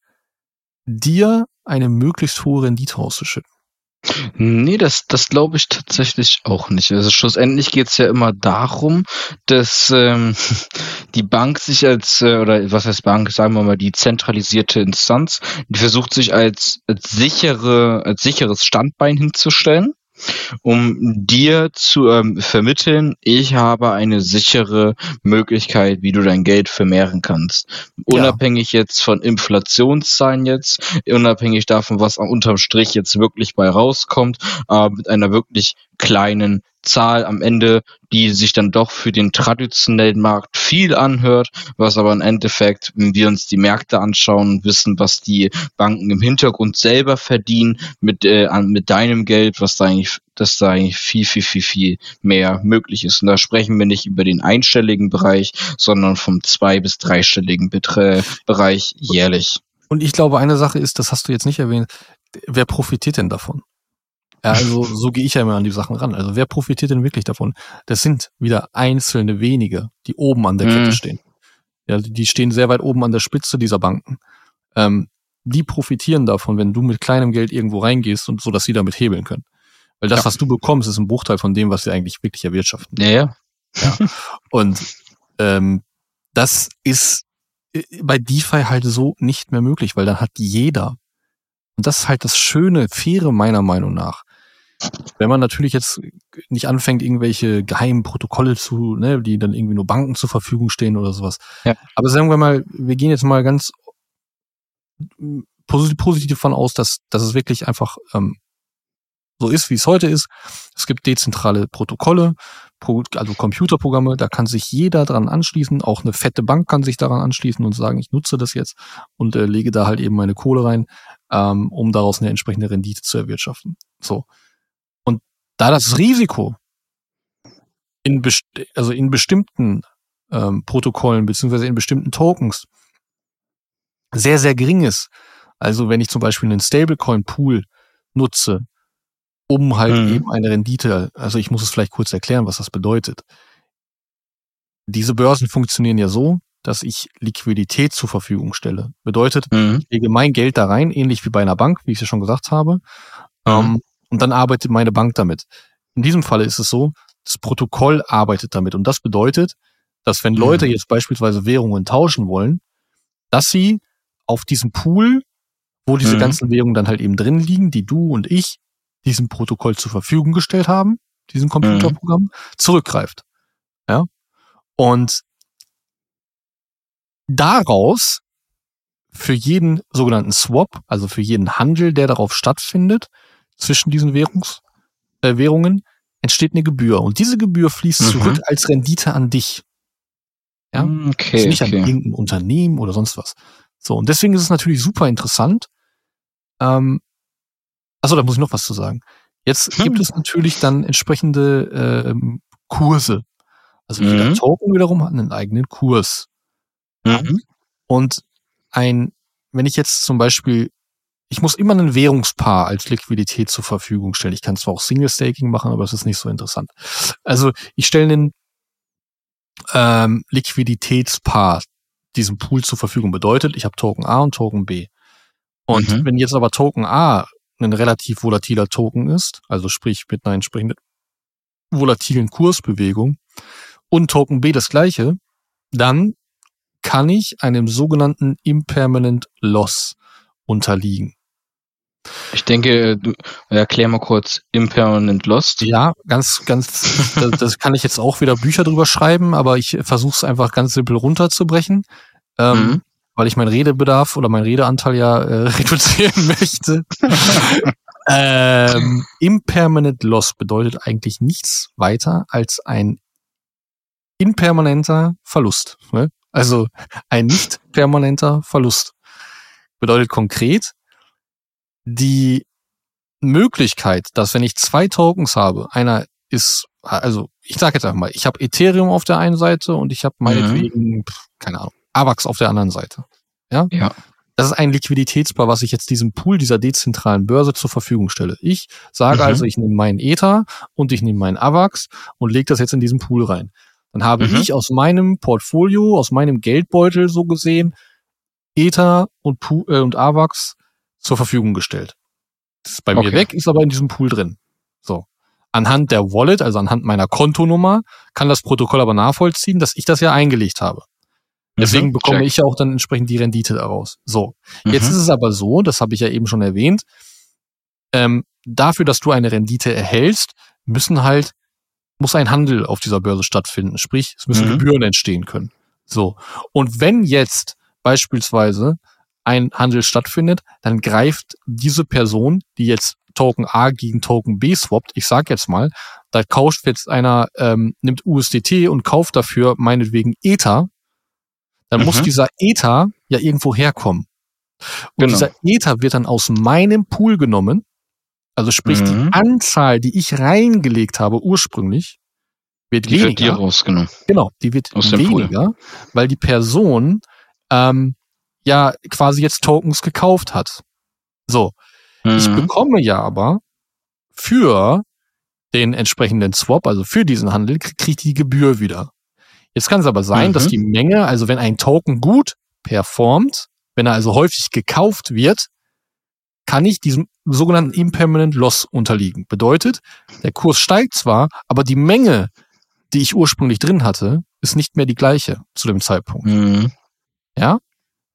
[SPEAKER 1] dir eine möglichst hohe Rendite auszuschütten.
[SPEAKER 2] Nee, das, das glaube ich tatsächlich auch nicht. Also schlussendlich geht es ja immer darum, dass ähm, die Bank sich als, äh, oder was heißt Bank, sagen wir mal, die zentralisierte Instanz, die versucht sich als, als sichere, als sicheres Standbein hinzustellen um dir zu ähm, vermitteln, ich habe eine sichere Möglichkeit, wie du dein Geld vermehren kannst. Unabhängig ja. jetzt von Inflationszahlen jetzt, unabhängig davon, was am unterm Strich jetzt wirklich bei rauskommt, äh, mit einer wirklich kleinen Zahl am Ende, die sich dann doch für den traditionellen Markt viel anhört, was aber im Endeffekt, wenn wir uns die Märkte anschauen und wissen, was die Banken im Hintergrund selber verdienen mit, äh, mit deinem Geld, was da eigentlich, dass da eigentlich viel, viel, viel, viel mehr möglich ist. Und da sprechen wir nicht über den einstelligen Bereich, sondern vom zwei- bis dreistelligen Betre Bereich jährlich.
[SPEAKER 1] Und ich glaube, eine Sache ist, das hast du jetzt nicht erwähnt, wer profitiert denn davon? Ja, also so gehe ich ja immer an die Sachen ran. Also wer profitiert denn wirklich davon? Das sind wieder einzelne wenige, die oben an der mhm. Kette stehen. Ja, die stehen sehr weit oben an der Spitze dieser Banken. Ähm, die profitieren davon, wenn du mit kleinem Geld irgendwo reingehst und so, dass sie damit hebeln können. Weil das, ja. was du bekommst, ist ein Bruchteil von dem, was sie eigentlich wirklich erwirtschaften.
[SPEAKER 2] Ja, ja.
[SPEAKER 1] ja. Und ähm, das ist äh, bei DeFi halt so nicht mehr möglich, weil dann hat jeder, und das ist halt das schöne, faire meiner Meinung nach, wenn man natürlich jetzt nicht anfängt, irgendwelche geheimen Protokolle zu, ne, die dann irgendwie nur Banken zur Verfügung stehen oder sowas. Ja. Aber sagen wir mal, wir gehen jetzt mal ganz positiv davon aus, dass, dass es wirklich einfach ähm, so ist, wie es heute ist. Es gibt dezentrale Protokolle, also Computerprogramme, da kann sich jeder dran anschließen. Auch eine fette Bank kann sich daran anschließen und sagen, ich nutze das jetzt und äh, lege da halt eben meine Kohle rein, ähm, um daraus eine entsprechende Rendite zu erwirtschaften. So. Da das Risiko in, best also in bestimmten ähm, Protokollen beziehungsweise in bestimmten Tokens sehr, sehr gering ist, also wenn ich zum Beispiel einen Stablecoin-Pool nutze, um halt mhm. eben eine Rendite, also ich muss es vielleicht kurz erklären, was das bedeutet. Diese Börsen funktionieren ja so, dass ich Liquidität zur Verfügung stelle. Bedeutet, mhm. ich lege mein Geld da rein, ähnlich wie bei einer Bank, wie ich es ja schon gesagt habe. Mhm. Ähm, und dann arbeitet meine Bank damit. In diesem Falle ist es so, das Protokoll arbeitet damit. Und das bedeutet, dass wenn Leute mhm. jetzt beispielsweise Währungen tauschen wollen, dass sie auf diesem Pool, wo diese mhm. ganzen Währungen dann halt eben drin liegen, die du und ich diesem Protokoll zur Verfügung gestellt haben, diesem Computerprogramm, mhm. zurückgreift. Ja. Und daraus für jeden sogenannten Swap, also für jeden Handel, der darauf stattfindet, zwischen diesen Währungs, äh, Währungen entsteht eine Gebühr. Und diese Gebühr fließt mhm. zurück als Rendite an dich. Ja?
[SPEAKER 2] Mm, okay,
[SPEAKER 1] also nicht
[SPEAKER 2] okay.
[SPEAKER 1] an irgendein Unternehmen oder sonst was. So, und deswegen ist es natürlich super interessant. Ähm, achso, da muss ich noch was zu sagen. Jetzt
[SPEAKER 2] Hm.
[SPEAKER 1] gibt es natürlich dann entsprechende ähm, Kurse. Also
[SPEAKER 2] Mhm.
[SPEAKER 1] jeder Token wiederum hat einen eigenen Kurs.
[SPEAKER 2] Mhm.
[SPEAKER 1] Und ein, wenn ich jetzt zum Beispiel, ich muss immer ein Währungspaar als Liquidität zur Verfügung stellen. Ich kann zwar auch Single Staking machen, aber es ist nicht so interessant. Also ich stelle einen ähm, Liquiditätspaar diesem Pool zur Verfügung. Bedeutet, ich habe Token A und Token B. Und
[SPEAKER 2] Mhm.
[SPEAKER 1] wenn jetzt aber Token A ein relativ volatiler Token ist, also sprich mit einer entsprechenden volatilen Kursbewegung und Token B das gleiche, dann kann ich einem sogenannten Impermanent Loss unterliegen.
[SPEAKER 2] Ich denke, du erklär mal kurz Impermanent Lost.
[SPEAKER 1] Ja, ganz, ganz, das, das kann ich jetzt auch wieder Bücher drüber schreiben, aber ich versuche es einfach ganz simpel runterzubrechen, ähm,
[SPEAKER 2] Mhm.
[SPEAKER 1] weil ich meinen Redebedarf oder meinen Redeanteil ja äh, reduzieren möchte. ähm, Impermanent Loss bedeutet eigentlich nichts weiter als ein impermanenter Verlust. Ne? Also ein nicht permanenter Verlust. Bedeutet konkret, die Möglichkeit, dass wenn ich zwei Tokens habe, einer ist, also ich sage jetzt einfach mal, ich habe Ethereum auf der einen Seite und ich habe meinetwegen, pf, keine Ahnung, AVAX auf der anderen Seite. Ja?
[SPEAKER 2] Ja.
[SPEAKER 1] Das ist ein Liquiditätspaar, was ich jetzt diesem Pool dieser dezentralen Börse zur Verfügung stelle. Ich sage
[SPEAKER 2] Mhm.
[SPEAKER 1] also, ich nehme meinen Ether und ich nehme meinen AVAX und lege das jetzt in diesen Pool rein. Dann habe
[SPEAKER 2] Mhm.
[SPEAKER 1] ich aus meinem Portfolio, aus meinem Geldbeutel so gesehen, Ether und, Pu äh, und AVAX zur Verfügung gestellt. Das ist bei mir
[SPEAKER 2] Okay.
[SPEAKER 1] weg, ist aber in diesem Pool drin. So. Anhand der Wallet, also anhand meiner Kontonummer, kann das Protokoll aber nachvollziehen, dass ich das ja eingelegt habe. Deswegen
[SPEAKER 2] Mhm,
[SPEAKER 1] bekomme
[SPEAKER 2] check.
[SPEAKER 1] ich ja auch dann entsprechend die Rendite daraus. So. Jetzt
[SPEAKER 2] Mhm.
[SPEAKER 1] ist es aber so, das habe ich ja eben schon erwähnt, ähm, dafür, dass du eine Rendite erhältst, müssen halt, muss ein Handel auf dieser Börse stattfinden. Sprich, es müssen
[SPEAKER 2] Mhm.
[SPEAKER 1] Gebühren entstehen können. So. Und wenn jetzt beispielsweise ein Handel stattfindet, dann greift diese Person, die jetzt Token A gegen Token B swappt, ich sag jetzt mal, da kauft jetzt einer, ähm, nimmt USDT und kauft dafür meinetwegen Ether, dann muss
[SPEAKER 2] Mhm.
[SPEAKER 1] dieser Ether ja irgendwo herkommen. Und
[SPEAKER 2] Genau.
[SPEAKER 1] dieser Ether wird dann aus meinem Pool genommen, also sprich
[SPEAKER 2] Mhm.
[SPEAKER 1] die Anzahl, die ich reingelegt habe ursprünglich, wird
[SPEAKER 2] Die wird dir
[SPEAKER 1] weniger.
[SPEAKER 2] rausgenommen.
[SPEAKER 1] Genau, die wird
[SPEAKER 2] Pool.
[SPEAKER 1] weniger, weil die Person ähm, ja quasi jetzt Tokens gekauft hat. So, ich
[SPEAKER 2] Mhm.
[SPEAKER 1] bekomme ja aber für den entsprechenden Swap, also für diesen Handel, kriege krieg ich die Gebühr wieder. Jetzt kann es aber sein,
[SPEAKER 2] Mhm.
[SPEAKER 1] dass die Menge, also wenn ein Token gut performt, wenn er also häufig gekauft wird, kann ich diesem sogenannten Impermanent Loss unterliegen. Bedeutet, der Kurs steigt zwar, aber die Menge, die ich ursprünglich drin hatte, ist nicht mehr die gleiche zu dem Zeitpunkt.
[SPEAKER 2] Mhm.
[SPEAKER 1] Ja?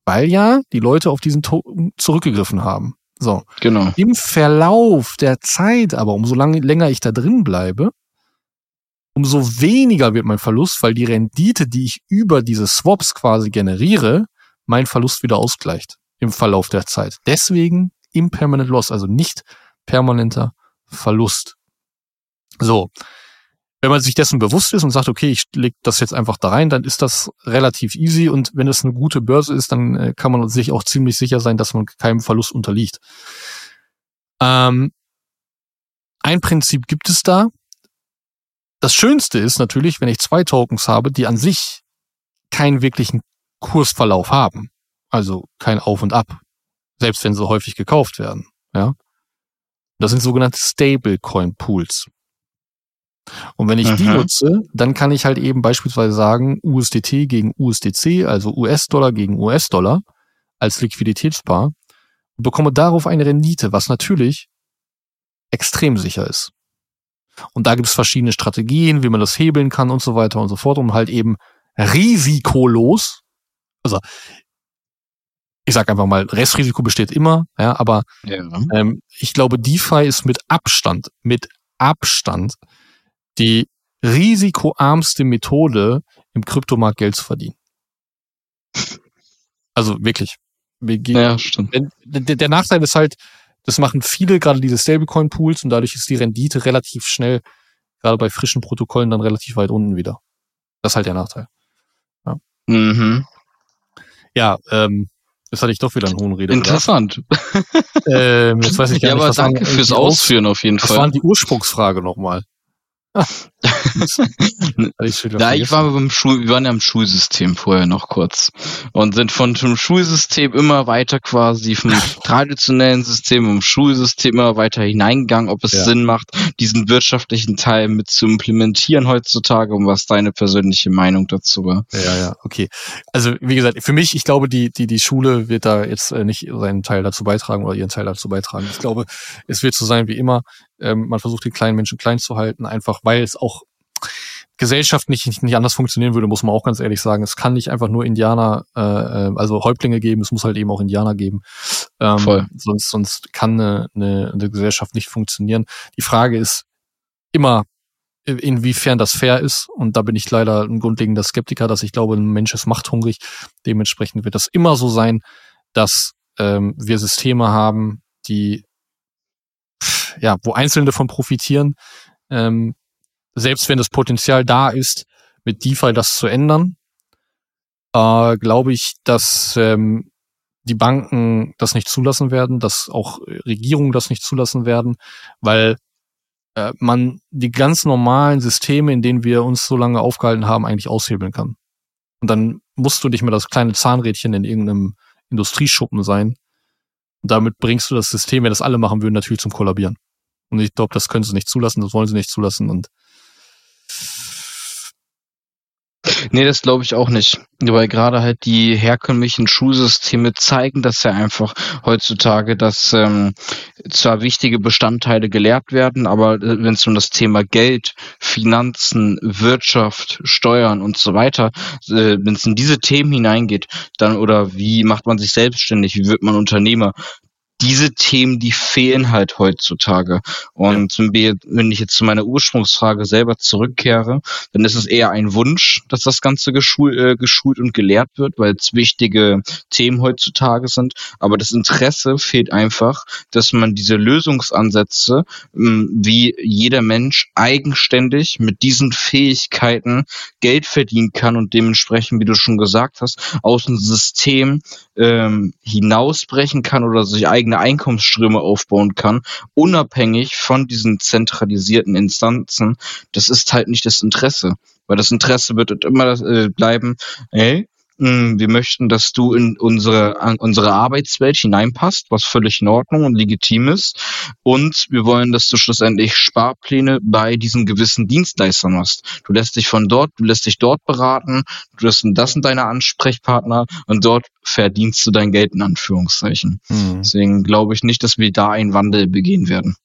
[SPEAKER 1] Weil ja die Leute auf diesen Token zurückgegriffen haben. So.
[SPEAKER 2] Genau.
[SPEAKER 1] Im Verlauf der Zeit, aber umso lang, länger ich da drin bleibe, umso weniger wird mein Verlust, weil die Rendite, die ich über diese Swaps quasi generiere, mein Verlust wieder ausgleicht im Verlauf der Zeit. Deswegen Impermanent Loss, also nicht permanenter Verlust. So. Wenn man sich dessen bewusst ist und sagt, okay, ich leg das jetzt einfach da rein, dann ist das relativ easy und wenn es eine gute Börse ist, dann äh, kann man sich auch ziemlich sicher sein, dass man keinem Verlust unterliegt. Ähm, ein Prinzip gibt es da. Das Schönste ist natürlich, wenn ich zwei Tokens habe, die an sich keinen wirklichen Kursverlauf haben. Also kein Auf und Ab. Selbst wenn sie häufig gekauft werden. Ja. Das sind sogenannte Stablecoin Pools. Und wenn ich die
[SPEAKER 2] Mhm.
[SPEAKER 1] nutze, dann kann ich halt eben beispielsweise sagen, USDT gegen USDC, also US-Dollar gegen US-Dollar als Liquiditätspaar und bekomme darauf eine Rendite, was natürlich extrem sicher ist. Und da gibt es verschiedene Strategien, wie man das hebeln kann und so weiter und so fort, um halt eben risikolos, also ich sag einfach mal, Restrisiko besteht immer, ja, aber
[SPEAKER 2] Ja.
[SPEAKER 1] ähm, ich glaube, DeFi ist mit Abstand, mit Abstand die risikoarmste Methode, im Kryptomarkt Geld zu verdienen. Also wirklich. Wir gehen-
[SPEAKER 2] ja, stimmt.
[SPEAKER 1] der, der Nachteil ist halt, das machen viele, gerade diese Stablecoin-Pools und dadurch ist die Rendite relativ schnell, gerade bei frischen Protokollen, dann relativ weit unten wieder. Das ist halt der Nachteil.
[SPEAKER 2] Mhm.
[SPEAKER 1] Ja, ähm, Jetzt hatte ich doch wieder einen hohen Rede.
[SPEAKER 2] Interessant.
[SPEAKER 1] Ähm, jetzt weiß ich gar
[SPEAKER 2] ja,
[SPEAKER 1] nicht,
[SPEAKER 2] aber danke fürs
[SPEAKER 1] Aus-
[SPEAKER 2] Ausführen auf jeden
[SPEAKER 1] Was
[SPEAKER 2] Fall.
[SPEAKER 1] waren die Ursprungsfrage nochmal? Ich
[SPEAKER 2] Ja, ich war beim Schul, wir waren ja im Schulsystem vorher noch kurz und sind von dem Schulsystem immer weiter quasi vom traditionellen System im Schulsystem immer weiter hineingegangen, ob es
[SPEAKER 1] Ja.
[SPEAKER 2] Sinn macht, diesen wirtschaftlichen Teil mit zu implementieren heutzutage und was deine persönliche Meinung dazu war.
[SPEAKER 1] Ja, ja, okay. Also wie gesagt, für mich, ich glaube, die, die, die Schule wird da jetzt äh, nicht seinen Teil dazu beitragen oder ihren Teil dazu beitragen. Ich glaube, es wird so sein wie immer. Ähm, man versucht, die kleinen Menschen klein zu halten, einfach weil es auch Gesellschaft nicht, nicht, anders funktionieren würde, muss man auch ganz ehrlich sagen. Es kann nicht einfach nur Indianer, äh, äh, also Häuptlinge geben, es muss halt eben auch Indianer geben. Ähm,
[SPEAKER 2] Voll.
[SPEAKER 1] Sonst, sonst kann eine, eine, eine Gesellschaft nicht funktionieren. Die Frage ist immer, inwiefern das fair ist. Und da bin ich leider ein grundlegender Skeptiker, dass ich glaube, ein Mensch ist machthungrig. Dementsprechend wird das immer so sein, dass ähm, wir Systeme haben, die ja, wo Einzelne davon profitieren. Ähm, selbst wenn das Potenzial da ist, mit DeFi das zu ändern, äh, glaube ich, dass ähm, die Banken das nicht zulassen werden, dass auch Regierungen das nicht zulassen werden, weil äh, man die ganz normalen Systeme, in denen wir uns so lange aufgehalten haben, eigentlich aushebeln kann. Und dann musst du nicht mehr das kleine Zahnrädchen in irgendeinem Industrieschuppen sein. Und damit bringst du das System, wenn das alle machen würden, natürlich zum Kollabieren. Und ich glaube, das können sie nicht zulassen, das wollen sie nicht zulassen. Und
[SPEAKER 2] Nee, das glaube ich auch nicht. Weil gerade halt die herkömmlichen Schulsysteme zeigen das ja einfach heutzutage, dass ähm, zwar wichtige Bestandteile gelehrt werden, aber äh, wenn es um das Thema Geld, Finanzen, Wirtschaft, Steuern und so weiter, äh, wenn es in diese Themen hineingeht, dann oder wie macht man sich selbstständig, wie wird man Unternehmer, diese Themen, die fehlen halt heutzutage. Und wenn wir- wenn ich jetzt zu meiner Ursprungsfrage selber zurückkehre, dann ist es eher ein Wunsch, dass das Ganze geschul äh, geschult und gelehrt wird, weil es wichtige Themen heutzutage sind. Aber das Interesse fehlt einfach, dass man diese Lösungsansätze, mh, wie jeder Mensch eigenständig mit diesen Fähigkeiten Geld verdienen kann und dementsprechend, wie du schon gesagt hast, aus dem System ähm, hinausbrechen kann oder sich eigene Einkommensströme aufbauen kann, unabhängig von diesen zentralisierten Instanzen. Das ist halt nicht das Interesse, weil das Interesse wird immer äh, bleiben, hey, wir möchten, dass du in unsere, an unsere Arbeitswelt hineinpasst, was völlig in Ordnung und legitim ist. Und wir wollen, dass du schlussendlich Sparpläne bei diesen gewissen Dienstleistern hast. Du lässt dich von dort, du lässt dich dort beraten, du hast das sind deine Ansprechpartner und dort verdienst du dein Geld in Anführungszeichen.
[SPEAKER 1] hm.
[SPEAKER 2] Deswegen glaube ich nicht, dass wir da einen Wandel begehen werden.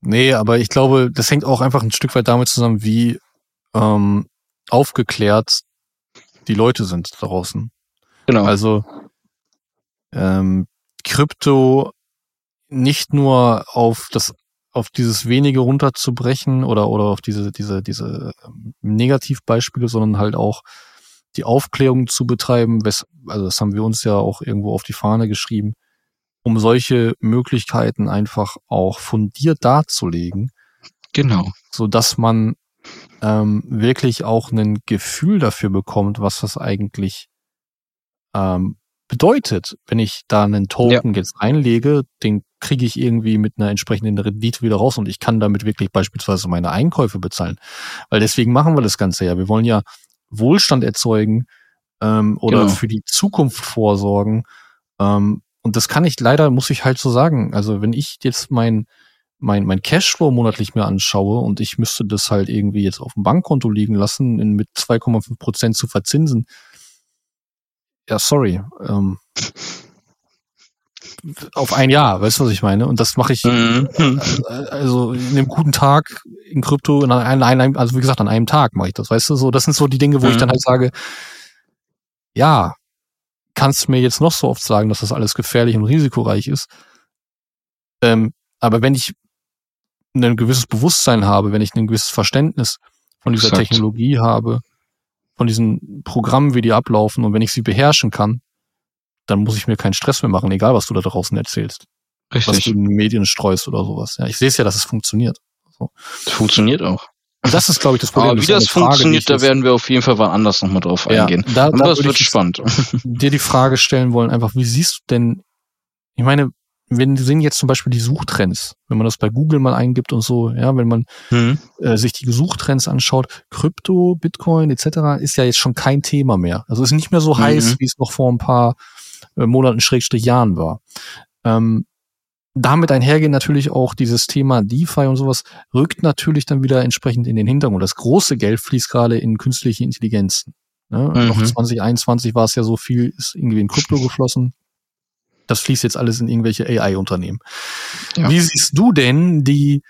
[SPEAKER 1] nee, aber ich glaube, das hängt auch einfach ein Stück weit damit zusammen, wie ähm, aufgeklärt die Leute sind draußen.
[SPEAKER 2] Genau.
[SPEAKER 1] Also ähm, Krypto nicht nur auf das auf dieses wenige runterzubrechen oder oder auf diese diese diese ähm, Negativbeispiele, sondern halt auch die Aufklärung zu betreiben. wes- Also das haben wir uns ja auch irgendwo auf die Fahne geschrieben, um solche Möglichkeiten einfach auch fundiert darzulegen,
[SPEAKER 2] genau.
[SPEAKER 1] so dass man ähm, wirklich auch ein Gefühl dafür bekommt, was das eigentlich ähm, bedeutet, wenn ich da einen Token jetzt einlege, den kriege ich irgendwie mit einer entsprechenden Rendite wieder raus und ich kann damit wirklich beispielsweise meine Einkäufe bezahlen. Weil deswegen machen wir das Ganze ja. Wir wollen ja Wohlstand erzeugen ähm, oder
[SPEAKER 2] Genau.
[SPEAKER 1] für die Zukunft vorsorgen. Ähm, und das kann ich leider, muss ich halt so sagen. Also wenn ich jetzt mein mein, mein Cashflow monatlich mir anschaue und ich müsste das halt irgendwie jetzt auf dem Bankkonto liegen lassen, in, mit 2,5 Prozent zu verzinsen. Ja, sorry. Ähm, auf ein Jahr, weißt du, was ich meine? Und das mache ich
[SPEAKER 2] Mhm.
[SPEAKER 1] äh, also in einem guten Tag in Krypto, in einem, also wie gesagt, an einem Tag mache ich das, weißt du? So, das sind so die Dinge, wo ich
[SPEAKER 2] Mhm.
[SPEAKER 1] dann halt sage, ja, kannst mir jetzt noch so oft sagen, dass das alles gefährlich und risikoreich ist. Ähm, aber wenn ich ein gewisses Bewusstsein habe, wenn ich ein gewisses Verständnis von dieser
[SPEAKER 2] Exakt.
[SPEAKER 1] Technologie habe, von diesen Programmen, wie die ablaufen und wenn ich sie beherrschen kann, dann muss ich mir keinen Stress mehr machen, egal was du da draußen erzählst, was du
[SPEAKER 2] Richtig.
[SPEAKER 1] in den Medien streust oder sowas. Ja, ich sehe es ja, dass es funktioniert.
[SPEAKER 2] Funktioniert auch.
[SPEAKER 1] das ist, glaube ich, das Problem.
[SPEAKER 2] Aber wie das, das funktioniert, Frage, da werden wir auf jeden Fall wann anders nochmal drauf ja, eingehen.
[SPEAKER 1] Da, Aber da das wird spannend. Dir die Frage stellen wollen, einfach, wie siehst du denn, ich meine, wenn sehen jetzt zum Beispiel die Suchtrends, wenn man das bei Google mal eingibt und so, ja, wenn man mhm. äh, sich die Suchtrends anschaut, Krypto, Bitcoin etc. ist ja jetzt schon kein Thema mehr. Also ist nicht mehr so mhm. heiß, wie es noch vor ein paar äh, Monaten Schrägstrich Jahren war. Ähm, damit einhergehen natürlich auch dieses Thema DeFi und sowas, rückt natürlich dann wieder entsprechend in den Hintergrund. Das große Geld fließt gerade in künstliche Intelligenzen. Ne? Mhm. Noch 2021 war es ja so viel, ist irgendwie in Krypto geflossen. Das fließt jetzt alles in irgendwelche AI-Unternehmen. Ja. Wie siehst du denn die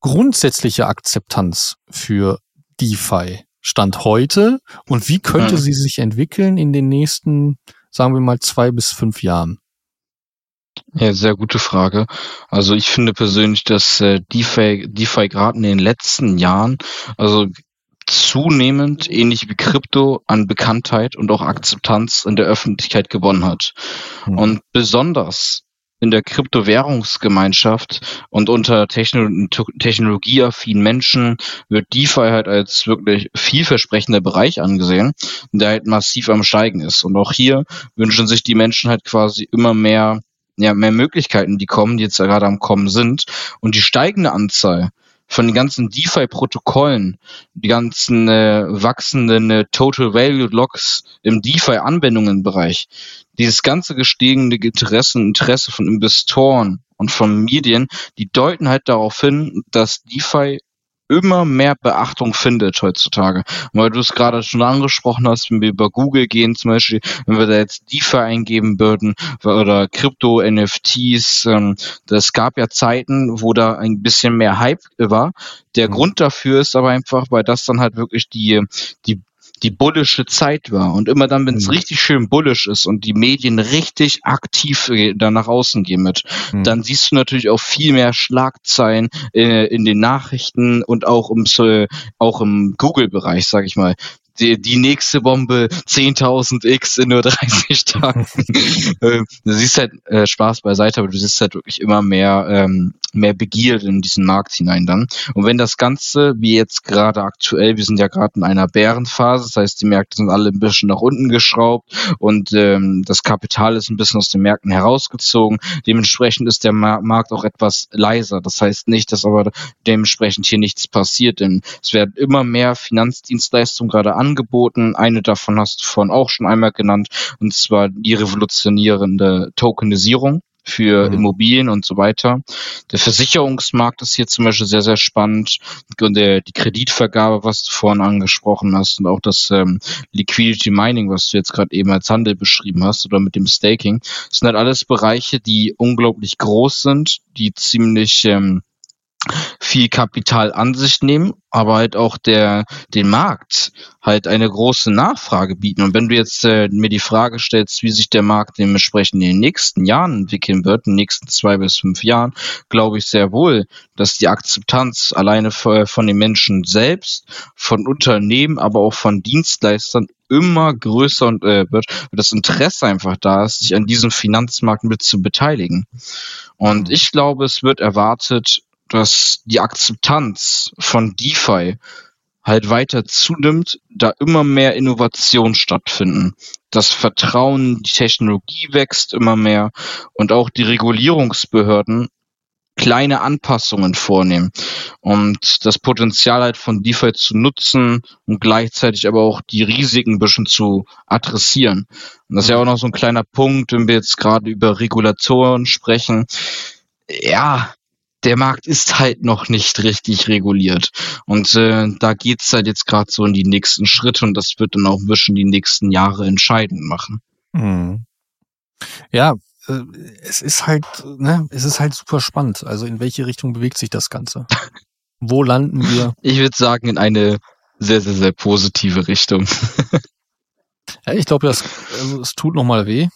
[SPEAKER 1] grundsätzliche Akzeptanz für DeFi Stand heute und wie könnte mhm. sie sich entwickeln in den nächsten, sagen wir mal, zwei bis fünf Jahren?
[SPEAKER 2] Ja, sehr gute Frage. Also ich finde persönlich, dass äh, DeFi, DeFi gerade in den letzten Jahren, also zunehmend, ähnlich wie Krypto, an Bekanntheit und auch Akzeptanz in der Öffentlichkeit gewonnen hat. Mhm. Und besonders in der Kryptowährungsgemeinschaft und unter Techno technologieaffinen Menschen wird DeFi halt als wirklich vielversprechender Bereich angesehen, der halt massiv am Steigen ist. Und auch hier wünschen sich die Menschen halt quasi immer mehr ja, mehr Möglichkeiten, die kommen, die jetzt gerade am Kommen sind. Und die steigende Anzahl von den ganzen DeFi-Protokollen, die ganzen äh, wachsenden äh, Total Value Logs im DeFi-Anwendungenbereich, dieses ganze gestiegene Interesse, Interesse von Investoren und von Medien, die deuten halt darauf hin, dass DeFi immer mehr Beachtung findet heutzutage. Und weil du es gerade schon angesprochen hast, wenn wir über Google gehen zum Beispiel, wenn wir da jetzt DeFi eingeben würden oder Krypto, NFTs, ähm, das gab ja Zeiten, wo da ein bisschen mehr Hype war. Der mhm. Grund dafür ist aber einfach, weil das dann halt wirklich die, die die bullische Zeit war. Und immer dann, wenn es mhm. richtig schön bullisch ist und die Medien richtig aktiv äh, da nach außen gehen mit, mhm. dann siehst du natürlich auch viel mehr Schlagzeilen äh, in den Nachrichten und auch im, äh, auch im Google-Bereich, sag ich mal die, die nächste Bombe 10.000 X in nur 30 Tagen. Ähm, du siehst halt äh, Spaß beiseite, aber du siehst halt wirklich immer mehr, ähm, mehr Begierde in diesen Markt hinein dann. Und wenn das Ganze, wie jetzt gerade aktuell, wir sind ja gerade in einer Bärenphase, das heißt, die Märkte sind alle ein bisschen nach unten geschraubt und ähm, das Kapital ist ein bisschen aus den Märkten herausgezogen. Dementsprechend ist der Markt auch etwas leiser. Das heißt nicht, dass aber dementsprechend hier nichts passiert, denn es werden immer mehr Finanzdienstleistungen gerade an angeboten. Eine davon hast du vorhin auch schon einmal genannt, und zwar die revolutionierende Tokenisierung für mhm. Immobilien und so weiter. Der Versicherungsmarkt ist hier zum Beispiel sehr, sehr spannend. Und der, die Kreditvergabe, was du vorhin angesprochen hast, und auch das ähm, Liquidity Mining, was du jetzt gerade eben als Handel beschrieben hast, oder mit dem Staking, das sind halt alles Bereiche, die unglaublich groß sind, die ziemlich ähm, viel Kapital an sich nehmen, aber halt auch der den Markt halt eine große Nachfrage bieten. Und wenn du jetzt äh, mir die Frage stellst, wie sich der Markt dementsprechend in den nächsten Jahren entwickeln wird, in den nächsten zwei bis fünf Jahren, glaube ich sehr wohl, dass die Akzeptanz alleine von den Menschen selbst, von Unternehmen, aber auch von Dienstleistern immer größer und äh, wird, das Interesse einfach da ist, sich an diesem Finanzmarkt mit zu beteiligen. Und ich glaube, es wird erwartet, dass die Akzeptanz von DeFi halt weiter zunimmt, da immer mehr Innovationen stattfinden. Das Vertrauen die Technologie wächst immer mehr und auch die Regulierungsbehörden kleine Anpassungen vornehmen und das Potenzial halt von DeFi zu nutzen und gleichzeitig aber auch die Risiken ein bisschen zu adressieren. Und das ist ja auch noch so ein kleiner Punkt, wenn wir jetzt gerade über Regulatoren sprechen. Ja, der Markt ist halt noch nicht richtig reguliert. Und äh, da geht's halt jetzt gerade so in die nächsten Schritte und das wird dann auch ein bisschen die nächsten Jahre entscheidend machen.
[SPEAKER 1] Mhm. Ja, äh, es ist halt, ne, es ist halt super spannend. Also in welche Richtung bewegt sich das Ganze? Wo landen wir?
[SPEAKER 2] Ich würde sagen, in eine sehr, sehr, sehr positive Richtung.
[SPEAKER 1] ja, ich glaube, das, also, es tut nochmal weh.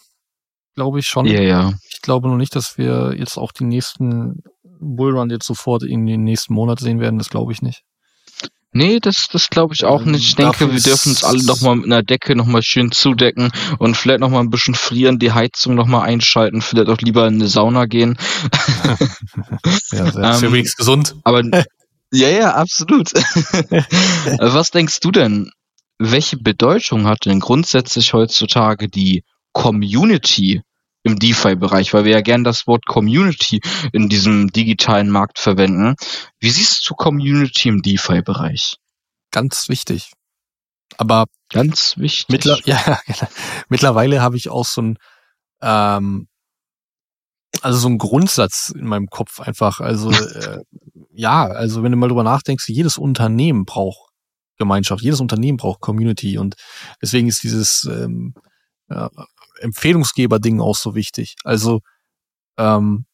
[SPEAKER 1] Glaube ich schon.
[SPEAKER 2] Ja, ja.
[SPEAKER 1] Ich glaube noch nicht, dass wir jetzt auch die nächsten Bullrun jetzt sofort in den nächsten Monat sehen werden, das glaube ich nicht.
[SPEAKER 2] Nee, das, das glaube ich auch ähm, nicht. Ich denke, wir dürfen uns alle nochmal mit einer Decke nochmal schön zudecken und vielleicht nochmal ein bisschen frieren, die Heizung nochmal einschalten, vielleicht auch lieber in eine Sauna gehen.
[SPEAKER 1] ja, sehr ähm, gesund.
[SPEAKER 2] Aber Ja, ja, absolut. Was denkst du denn? Welche Bedeutung hat denn grundsätzlich heutzutage die Community im DeFi-Bereich, weil wir ja gern das Wort Community in diesem digitalen Markt verwenden. Wie siehst du Community im DeFi-Bereich?
[SPEAKER 1] Ganz wichtig. Aber
[SPEAKER 2] ganz wichtig.
[SPEAKER 1] Mittler ja, genau. mittlerweile habe ich auch so ein ähm, also so ein Grundsatz in meinem Kopf einfach. Also äh, ja, also wenn du mal drüber nachdenkst, jedes Unternehmen braucht Gemeinschaft, jedes Unternehmen braucht Community und deswegen ist dieses ähm, ja, Empfehlungsgeber-Ding auch so wichtig. Also ähm,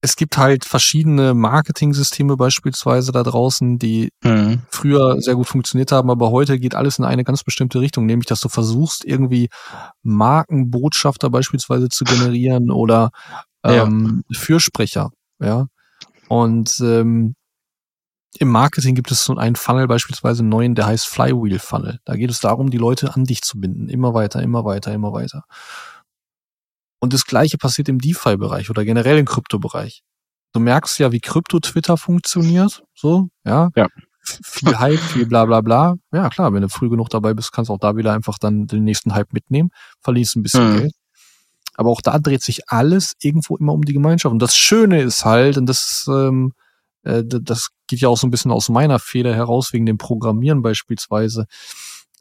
[SPEAKER 1] es gibt halt verschiedene Marketing-Systeme beispielsweise da draußen, die mhm. früher sehr gut funktioniert haben, aber heute geht alles in eine ganz bestimmte Richtung, nämlich dass du versuchst, irgendwie Markenbotschafter beispielsweise zu generieren oder ähm, ja. Fürsprecher, ja. Und ähm, im Marketing gibt es so einen Funnel beispielsweise einen neuen, der heißt Flywheel Funnel. Da geht es darum, die Leute an dich zu binden. Immer weiter, immer weiter, immer weiter. Und das Gleiche passiert im DeFi-Bereich oder generell im Krypto-Bereich. Du merkst ja, wie Krypto-Twitter funktioniert. So, ja.
[SPEAKER 2] ja.
[SPEAKER 1] Viel Hype, viel bla bla bla. Ja, klar, wenn du früh genug dabei bist, kannst du auch da wieder einfach dann den nächsten Hype mitnehmen, verlierst ein bisschen mhm. Geld. Aber auch da dreht sich alles irgendwo immer um die Gemeinschaft. Und das Schöne ist halt, und das ähm, äh, das geht ja auch so ein bisschen aus meiner Feder heraus, wegen dem Programmieren beispielsweise,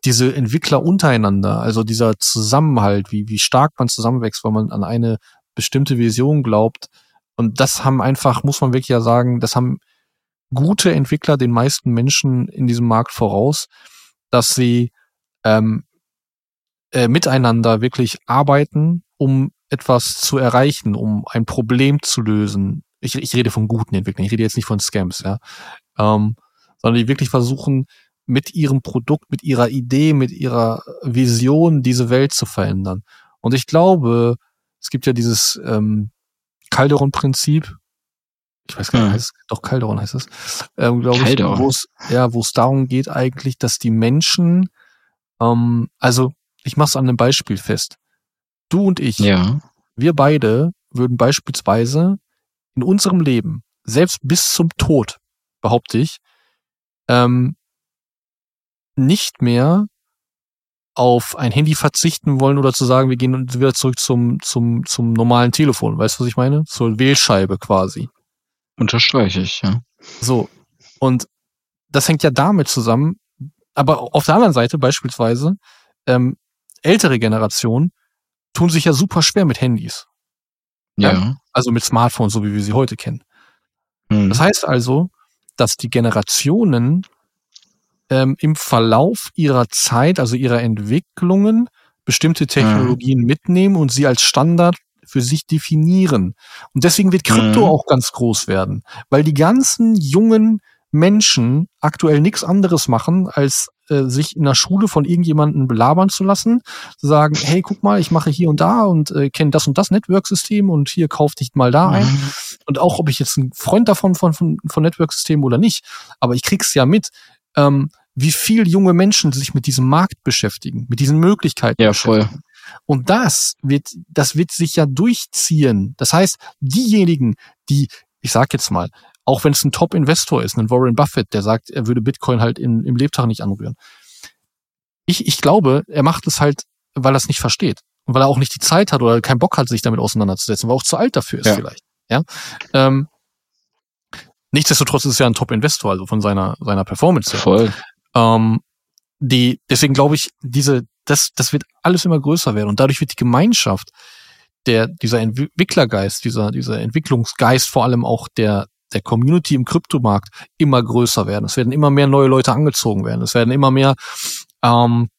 [SPEAKER 1] diese Entwickler untereinander, also dieser Zusammenhalt, wie, wie stark man zusammenwächst, weil man an eine bestimmte Vision glaubt. Und das haben einfach, muss man wirklich ja sagen, das haben gute Entwickler den meisten Menschen in diesem Markt voraus, dass sie ähm, äh, miteinander wirklich arbeiten, um etwas zu erreichen, um ein Problem zu lösen, ich, ich rede von guten Entwicklern, ich rede jetzt nicht von Scams, ja, ähm, sondern die wirklich versuchen, mit ihrem Produkt, mit ihrer Idee, mit ihrer Vision diese Welt zu verändern. Und ich glaube, es gibt ja dieses ähm, Calderon-Prinzip. Ich weiß gar nicht, mhm. heißt, doch Calderon heißt es, ähm, glaube ich, wo es ja, wo es darum geht eigentlich, dass die Menschen, ähm, also ich mache es an einem Beispiel fest. Du und ich,
[SPEAKER 2] ja.
[SPEAKER 1] wir beide würden beispielsweise in unserem Leben, selbst bis zum Tod, behaupte ich, ähm, nicht mehr auf ein Handy verzichten wollen oder zu sagen, wir gehen wieder zurück zum, zum, zum normalen Telefon. Weißt du, was ich meine? Zur Wählscheibe quasi.
[SPEAKER 2] Unterstreiche ich, ja.
[SPEAKER 1] So. Und das hängt ja damit zusammen. Aber auf der anderen Seite beispielsweise, ähm, ältere Generationen tun sich ja super schwer mit Handys.
[SPEAKER 2] Ja.
[SPEAKER 1] Also mit Smartphones, so wie wir sie heute kennen. Mhm. Das heißt also, dass die Generationen ähm, im Verlauf ihrer Zeit, also ihrer Entwicklungen, bestimmte mhm. Technologien mhm. mitnehmen und sie als Standard für sich definieren. Und deswegen wird Krypto mhm. auch ganz groß werden, weil die ganzen jungen Menschen aktuell nichts anderes machen, als äh, sich in der Schule von irgendjemanden belabern zu lassen, zu sagen, hey, guck mal, ich mache hier und da und äh, kenne das und das Network-System und hier kauf dich mal da ein. Mhm. Und auch, ob ich jetzt ein Freund davon von, von, von Network-Systemen oder nicht, aber ich krieg's ja mit, ähm, wie viel junge Menschen sich mit diesem Markt beschäftigen, mit diesen Möglichkeiten.
[SPEAKER 2] Ja, voll.
[SPEAKER 1] Und das wird, das wird sich ja durchziehen. Das heißt, diejenigen, die, ich sag jetzt mal, auch wenn es ein Top-Investor ist, ein Warren Buffett, der sagt, er würde Bitcoin halt in, im Lebtag nicht anrühren. Ich, ich glaube, er macht es halt, weil er es nicht versteht. Und weil er auch nicht die Zeit hat oder keinen Bock hat, sich damit auseinanderzusetzen, weil er auch zu alt dafür ist ja. vielleicht. Ja. Ähm, nichtsdestotrotz ist ja ein Top-Investor, also von seiner, seiner Performance her.
[SPEAKER 2] Voll.
[SPEAKER 1] Ähm, die, deswegen glaube ich, diese, das, das wird alles immer größer werden. Und dadurch wird die Gemeinschaft, der, dieser Entwicklergeist, dieser, dieser Entwicklungsgeist vor allem auch der, der Community im Kryptomarkt immer größer werden. Es werden immer mehr neue Leute angezogen werden. Es werden immer mehr ähm,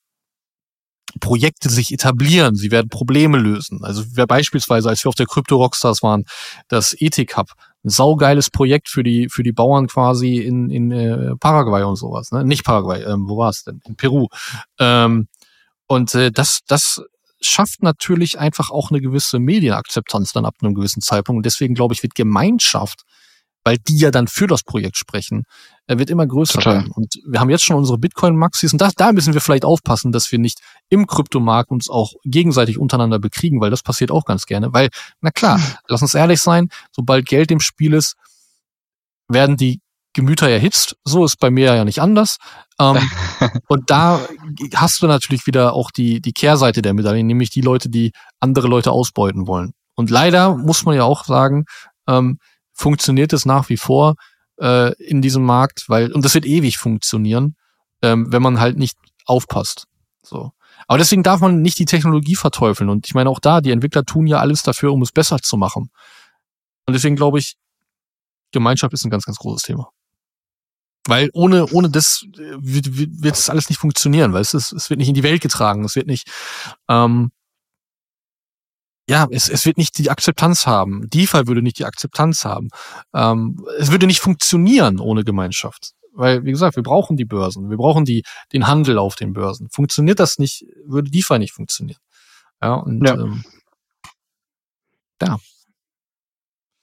[SPEAKER 1] Projekte sich etablieren. Sie werden Probleme lösen. Also wir beispielsweise, als wir auf der Krypto Rockstars waren, das Ethik Hub, ein saugeiles Projekt für die für die Bauern quasi in in äh, Paraguay und sowas. Ne? Nicht Paraguay, ähm, wo war es denn? In Peru. Ähm, und äh, das das schafft natürlich einfach auch eine gewisse Medienakzeptanz dann ab einem gewissen Zeitpunkt. Und deswegen glaube ich, wird Gemeinschaft weil die ja dann für das Projekt sprechen, er wird immer größer Total. werden. Und wir haben jetzt schon unsere Bitcoin-Maxis und da, da müssen wir vielleicht aufpassen, dass wir nicht im Kryptomarkt uns auch gegenseitig untereinander bekriegen, weil das passiert auch ganz gerne. Weil, na klar, lass uns ehrlich sein, sobald Geld im Spiel ist, werden die Gemüter erhitzt. So ist bei mir ja nicht anders. Ähm, und da hast du natürlich wieder auch die, die Kehrseite der Medaille, nämlich die Leute, die andere Leute ausbeuten wollen. Und leider muss man ja auch sagen, ähm, funktioniert es nach wie vor äh, in diesem Markt, weil, und das wird ewig funktionieren, ähm, wenn man halt nicht aufpasst. So. Aber deswegen darf man nicht die Technologie verteufeln. Und ich meine auch da, die Entwickler tun ja alles dafür, um es besser zu machen. Und deswegen glaube ich, Gemeinschaft ist ein ganz, ganz großes Thema. Weil ohne, ohne das äh, wird, wird es alles nicht funktionieren, weil es, es wird nicht in die Welt getragen, es wird nicht, ähm, ja, es, es wird nicht die Akzeptanz haben. DeFi würde nicht die Akzeptanz haben. Ähm, es würde nicht funktionieren ohne Gemeinschaft. Weil, wie gesagt, wir brauchen die Börsen, wir brauchen die, den Handel auf den Börsen. Funktioniert das nicht, würde DeFi nicht funktionieren. Ja, und ja. Ähm, ja.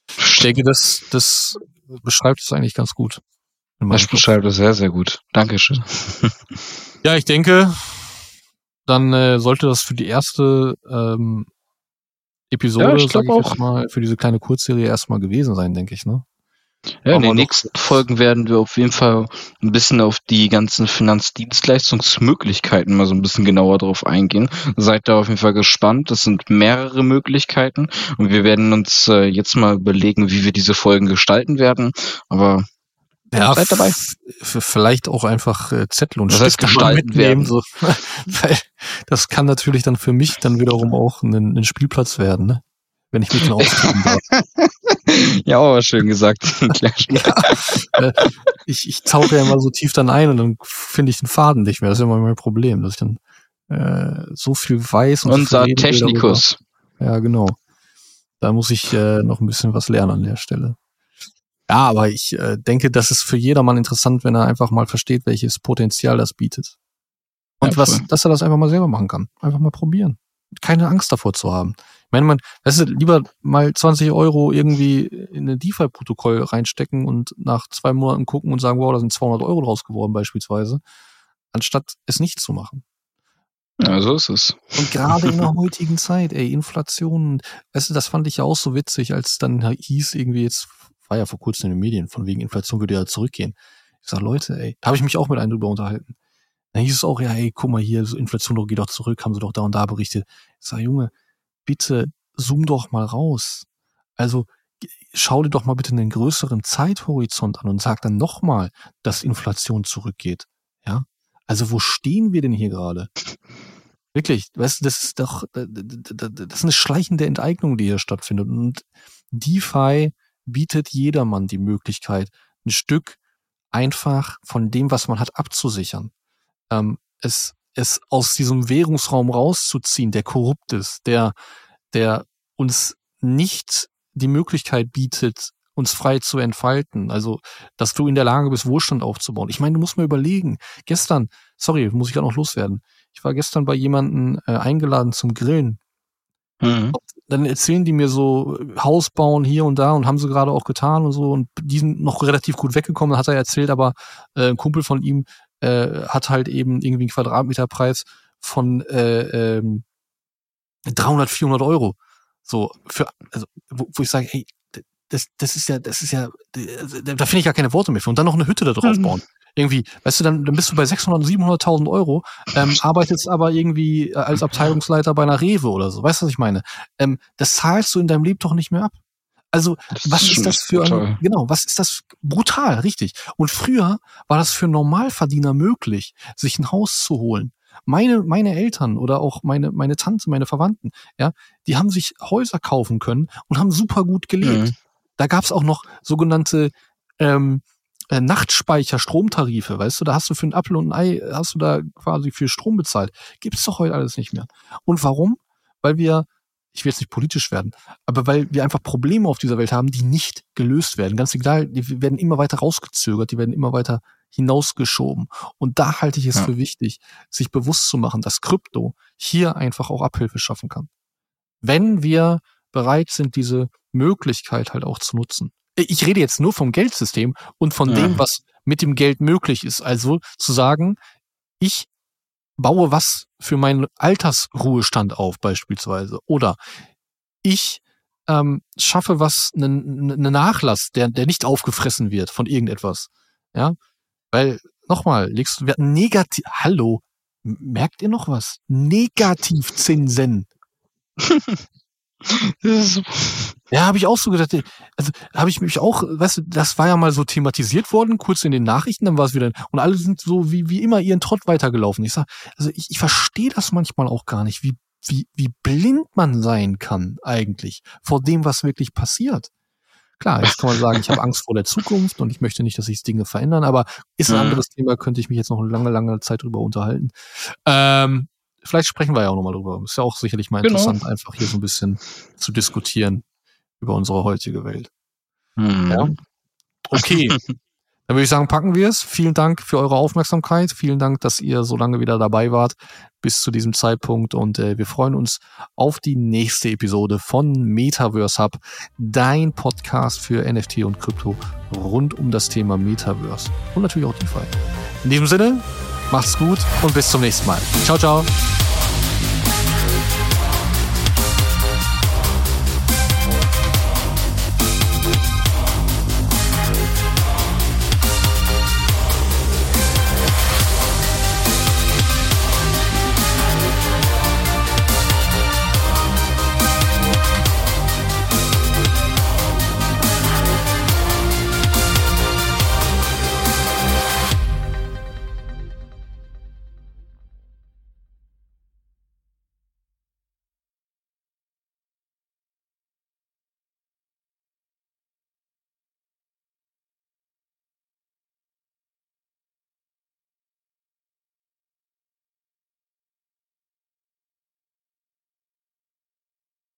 [SPEAKER 1] Ich denke, das, das beschreibt es eigentlich ganz gut.
[SPEAKER 2] Das beschreibt es sehr, sehr gut. Dankeschön.
[SPEAKER 1] ja, ich denke, dann äh, sollte das für die erste ähm, Episode, ja, ich sag ich auch. mal, für diese kleine Kurzserie erstmal gewesen sein, denke ich, ne?
[SPEAKER 2] Ja, in den nächsten Folgen werden wir auf jeden Fall ein bisschen auf die ganzen Finanzdienstleistungsmöglichkeiten mal so ein bisschen genauer drauf eingehen. Seid da auf jeden Fall gespannt. Das sind mehrere Möglichkeiten und wir werden uns äh, jetzt mal überlegen, wie wir diese Folgen gestalten werden. Aber
[SPEAKER 1] ja, seid dabei. Vielleicht auch einfach äh, Zettel und das Stift mitnehmen. So. Weil das kann natürlich dann für mich dann wiederum auch ein, ein Spielplatz werden. Ne? wenn ich mich dann austoben darf.
[SPEAKER 2] ja, aber schön gesagt.
[SPEAKER 1] ja, äh, ich, ich tauche ja immer so tief dann ein und dann finde ich den Faden nicht mehr. Das ist immer mein Problem, dass ich dann äh, so viel weiß.
[SPEAKER 2] Und Unser so Technikus.
[SPEAKER 1] Ja, genau. Da muss ich äh, noch ein bisschen was lernen an der Stelle. Ja, aber ich äh, denke, das ist für jedermann interessant, wenn er einfach mal versteht, welches Potenzial das bietet. Und ja, was, dass er das einfach mal selber machen kann. Einfach mal probieren. Keine Angst davor zu haben. Ich meine, man, weißt du, lieber mal 20 Euro irgendwie in ein DeFi-Protokoll reinstecken und nach zwei Monaten gucken und sagen, wow, da sind 200 Euro draus geworden beispielsweise, anstatt es nicht zu machen.
[SPEAKER 2] Ja, so ist es.
[SPEAKER 1] Und gerade in der heutigen Zeit, ey, Inflation, weißt du, das fand ich ja auch so witzig, als dann hieß irgendwie jetzt, war ja vor kurzem in den Medien, von wegen Inflation würde ja zurückgehen. Ich sag, Leute, ey, da habe ich mich auch mit einem drüber unterhalten. Dann hieß es auch, ja, ey, guck mal hier, Inflation geht doch zurück, haben sie doch da und da berichtet. Ich sag, Junge, bitte zoom doch mal raus. Also schau dir doch mal bitte einen größeren Zeithorizont an und sag dann nochmal, dass Inflation zurückgeht. Ja? Also wo stehen wir denn hier gerade? Wirklich, weißt du, das ist doch, das ist eine schleichende Enteignung, die hier stattfindet. Und DeFi bietet jedermann die Möglichkeit, ein Stück einfach von dem, was man hat, abzusichern. Ähm, es es aus diesem Währungsraum rauszuziehen, der korrupt ist, der, der uns nicht die Möglichkeit bietet, uns frei zu entfalten. Also, dass du in der Lage bist, Wohlstand aufzubauen. Ich meine, du musst mir überlegen. Gestern, sorry, muss ich gerade noch loswerden. Ich war gestern bei jemanden äh, eingeladen zum Grillen. Mhm. Dann erzählen die mir so Haus bauen hier und da und haben sie gerade auch getan und so und die sind noch relativ gut weggekommen, hat er erzählt, aber äh, ein Kumpel von ihm, äh, hat halt eben irgendwie einen Quadratmeterpreis von äh, ähm, 300, 400 Euro. So, für, also, wo, wo ich sage, hey, das, das ist ja, das ist ja, da finde ich gar keine Worte mehr für. Und dann noch eine Hütte da drauf mhm. bauen. Irgendwie, weißt du, dann, dann bist du bei 600, 700.000 Euro, ähm, arbeitest aber irgendwie als Abteilungsleiter bei einer Rewe oder so. Weißt du, was ich meine? Ähm, das zahlst du in deinem Leben doch nicht mehr ab. Also, das was ist, ist das für ein, genau, was ist das brutal, richtig. Und früher war das für Normalverdiener möglich, sich ein Haus zu holen. Meine, meine Eltern oder auch meine, meine Tante, meine Verwandten, ja, die haben sich Häuser kaufen können und haben super gut gelebt. Mhm. Da gab's auch noch sogenannte ähm, äh, Nachtspeicher, Stromtarife, weißt du, da hast du für ein Apfel und ein Ei, hast du da quasi für Strom bezahlt. Gibt's doch heute alles nicht mehr. Und warum? Weil wir ich will jetzt nicht politisch werden, aber weil wir einfach Probleme auf dieser Welt haben, die nicht gelöst werden. Ganz egal, die werden immer weiter rausgezögert, die werden immer weiter hinausgeschoben. Und da halte ich es ja. für wichtig, sich bewusst zu machen, dass Krypto hier einfach auch Abhilfe schaffen kann. Wenn wir bereit sind, diese Möglichkeit halt auch zu nutzen. Ich rede jetzt nur vom Geldsystem und von ja. dem, was mit dem Geld möglich ist. Also zu sagen, ich baue was für meinen Altersruhestand auf beispielsweise. Oder ich ähm, schaffe was, einen ne Nachlass, der, der nicht aufgefressen wird von irgendetwas. Ja, weil nochmal, legst du, negativ, hallo, merkt ihr noch was? Negativzinsen. ja, habe ich auch so gedacht. Also habe ich mich auch, weißt du, das war ja mal so thematisiert worden, kurz in den Nachrichten, dann war es wieder, und alle sind so wie, wie immer ihren Trott weitergelaufen. Ich sag, also ich, ich verstehe das manchmal auch gar nicht, wie, wie, wie blind man sein kann eigentlich vor dem, was wirklich passiert. Klar, jetzt kann man sagen, ich habe Angst vor der Zukunft und ich möchte nicht, dass sich Dinge verändern, aber ist ein anderes Thema, könnte ich mich jetzt noch eine lange, lange Zeit drüber unterhalten. Ähm, vielleicht sprechen wir ja auch nochmal drüber. Ist ja auch sicherlich mal genau. interessant, einfach hier so ein bisschen zu diskutieren über unsere heutige Welt. Mhm. Ja. Okay. Dann würde ich sagen, packen wir es. Vielen Dank für eure Aufmerksamkeit. Vielen Dank, dass ihr so lange wieder dabei wart bis zu diesem Zeitpunkt. Und äh, wir freuen uns auf die nächste Episode von Metaverse Hub, dein Podcast für NFT und Krypto rund um das Thema Metaverse und natürlich auch DeFi. In diesem Sinne, macht's gut und bis zum nächsten Mal. Ciao, ciao.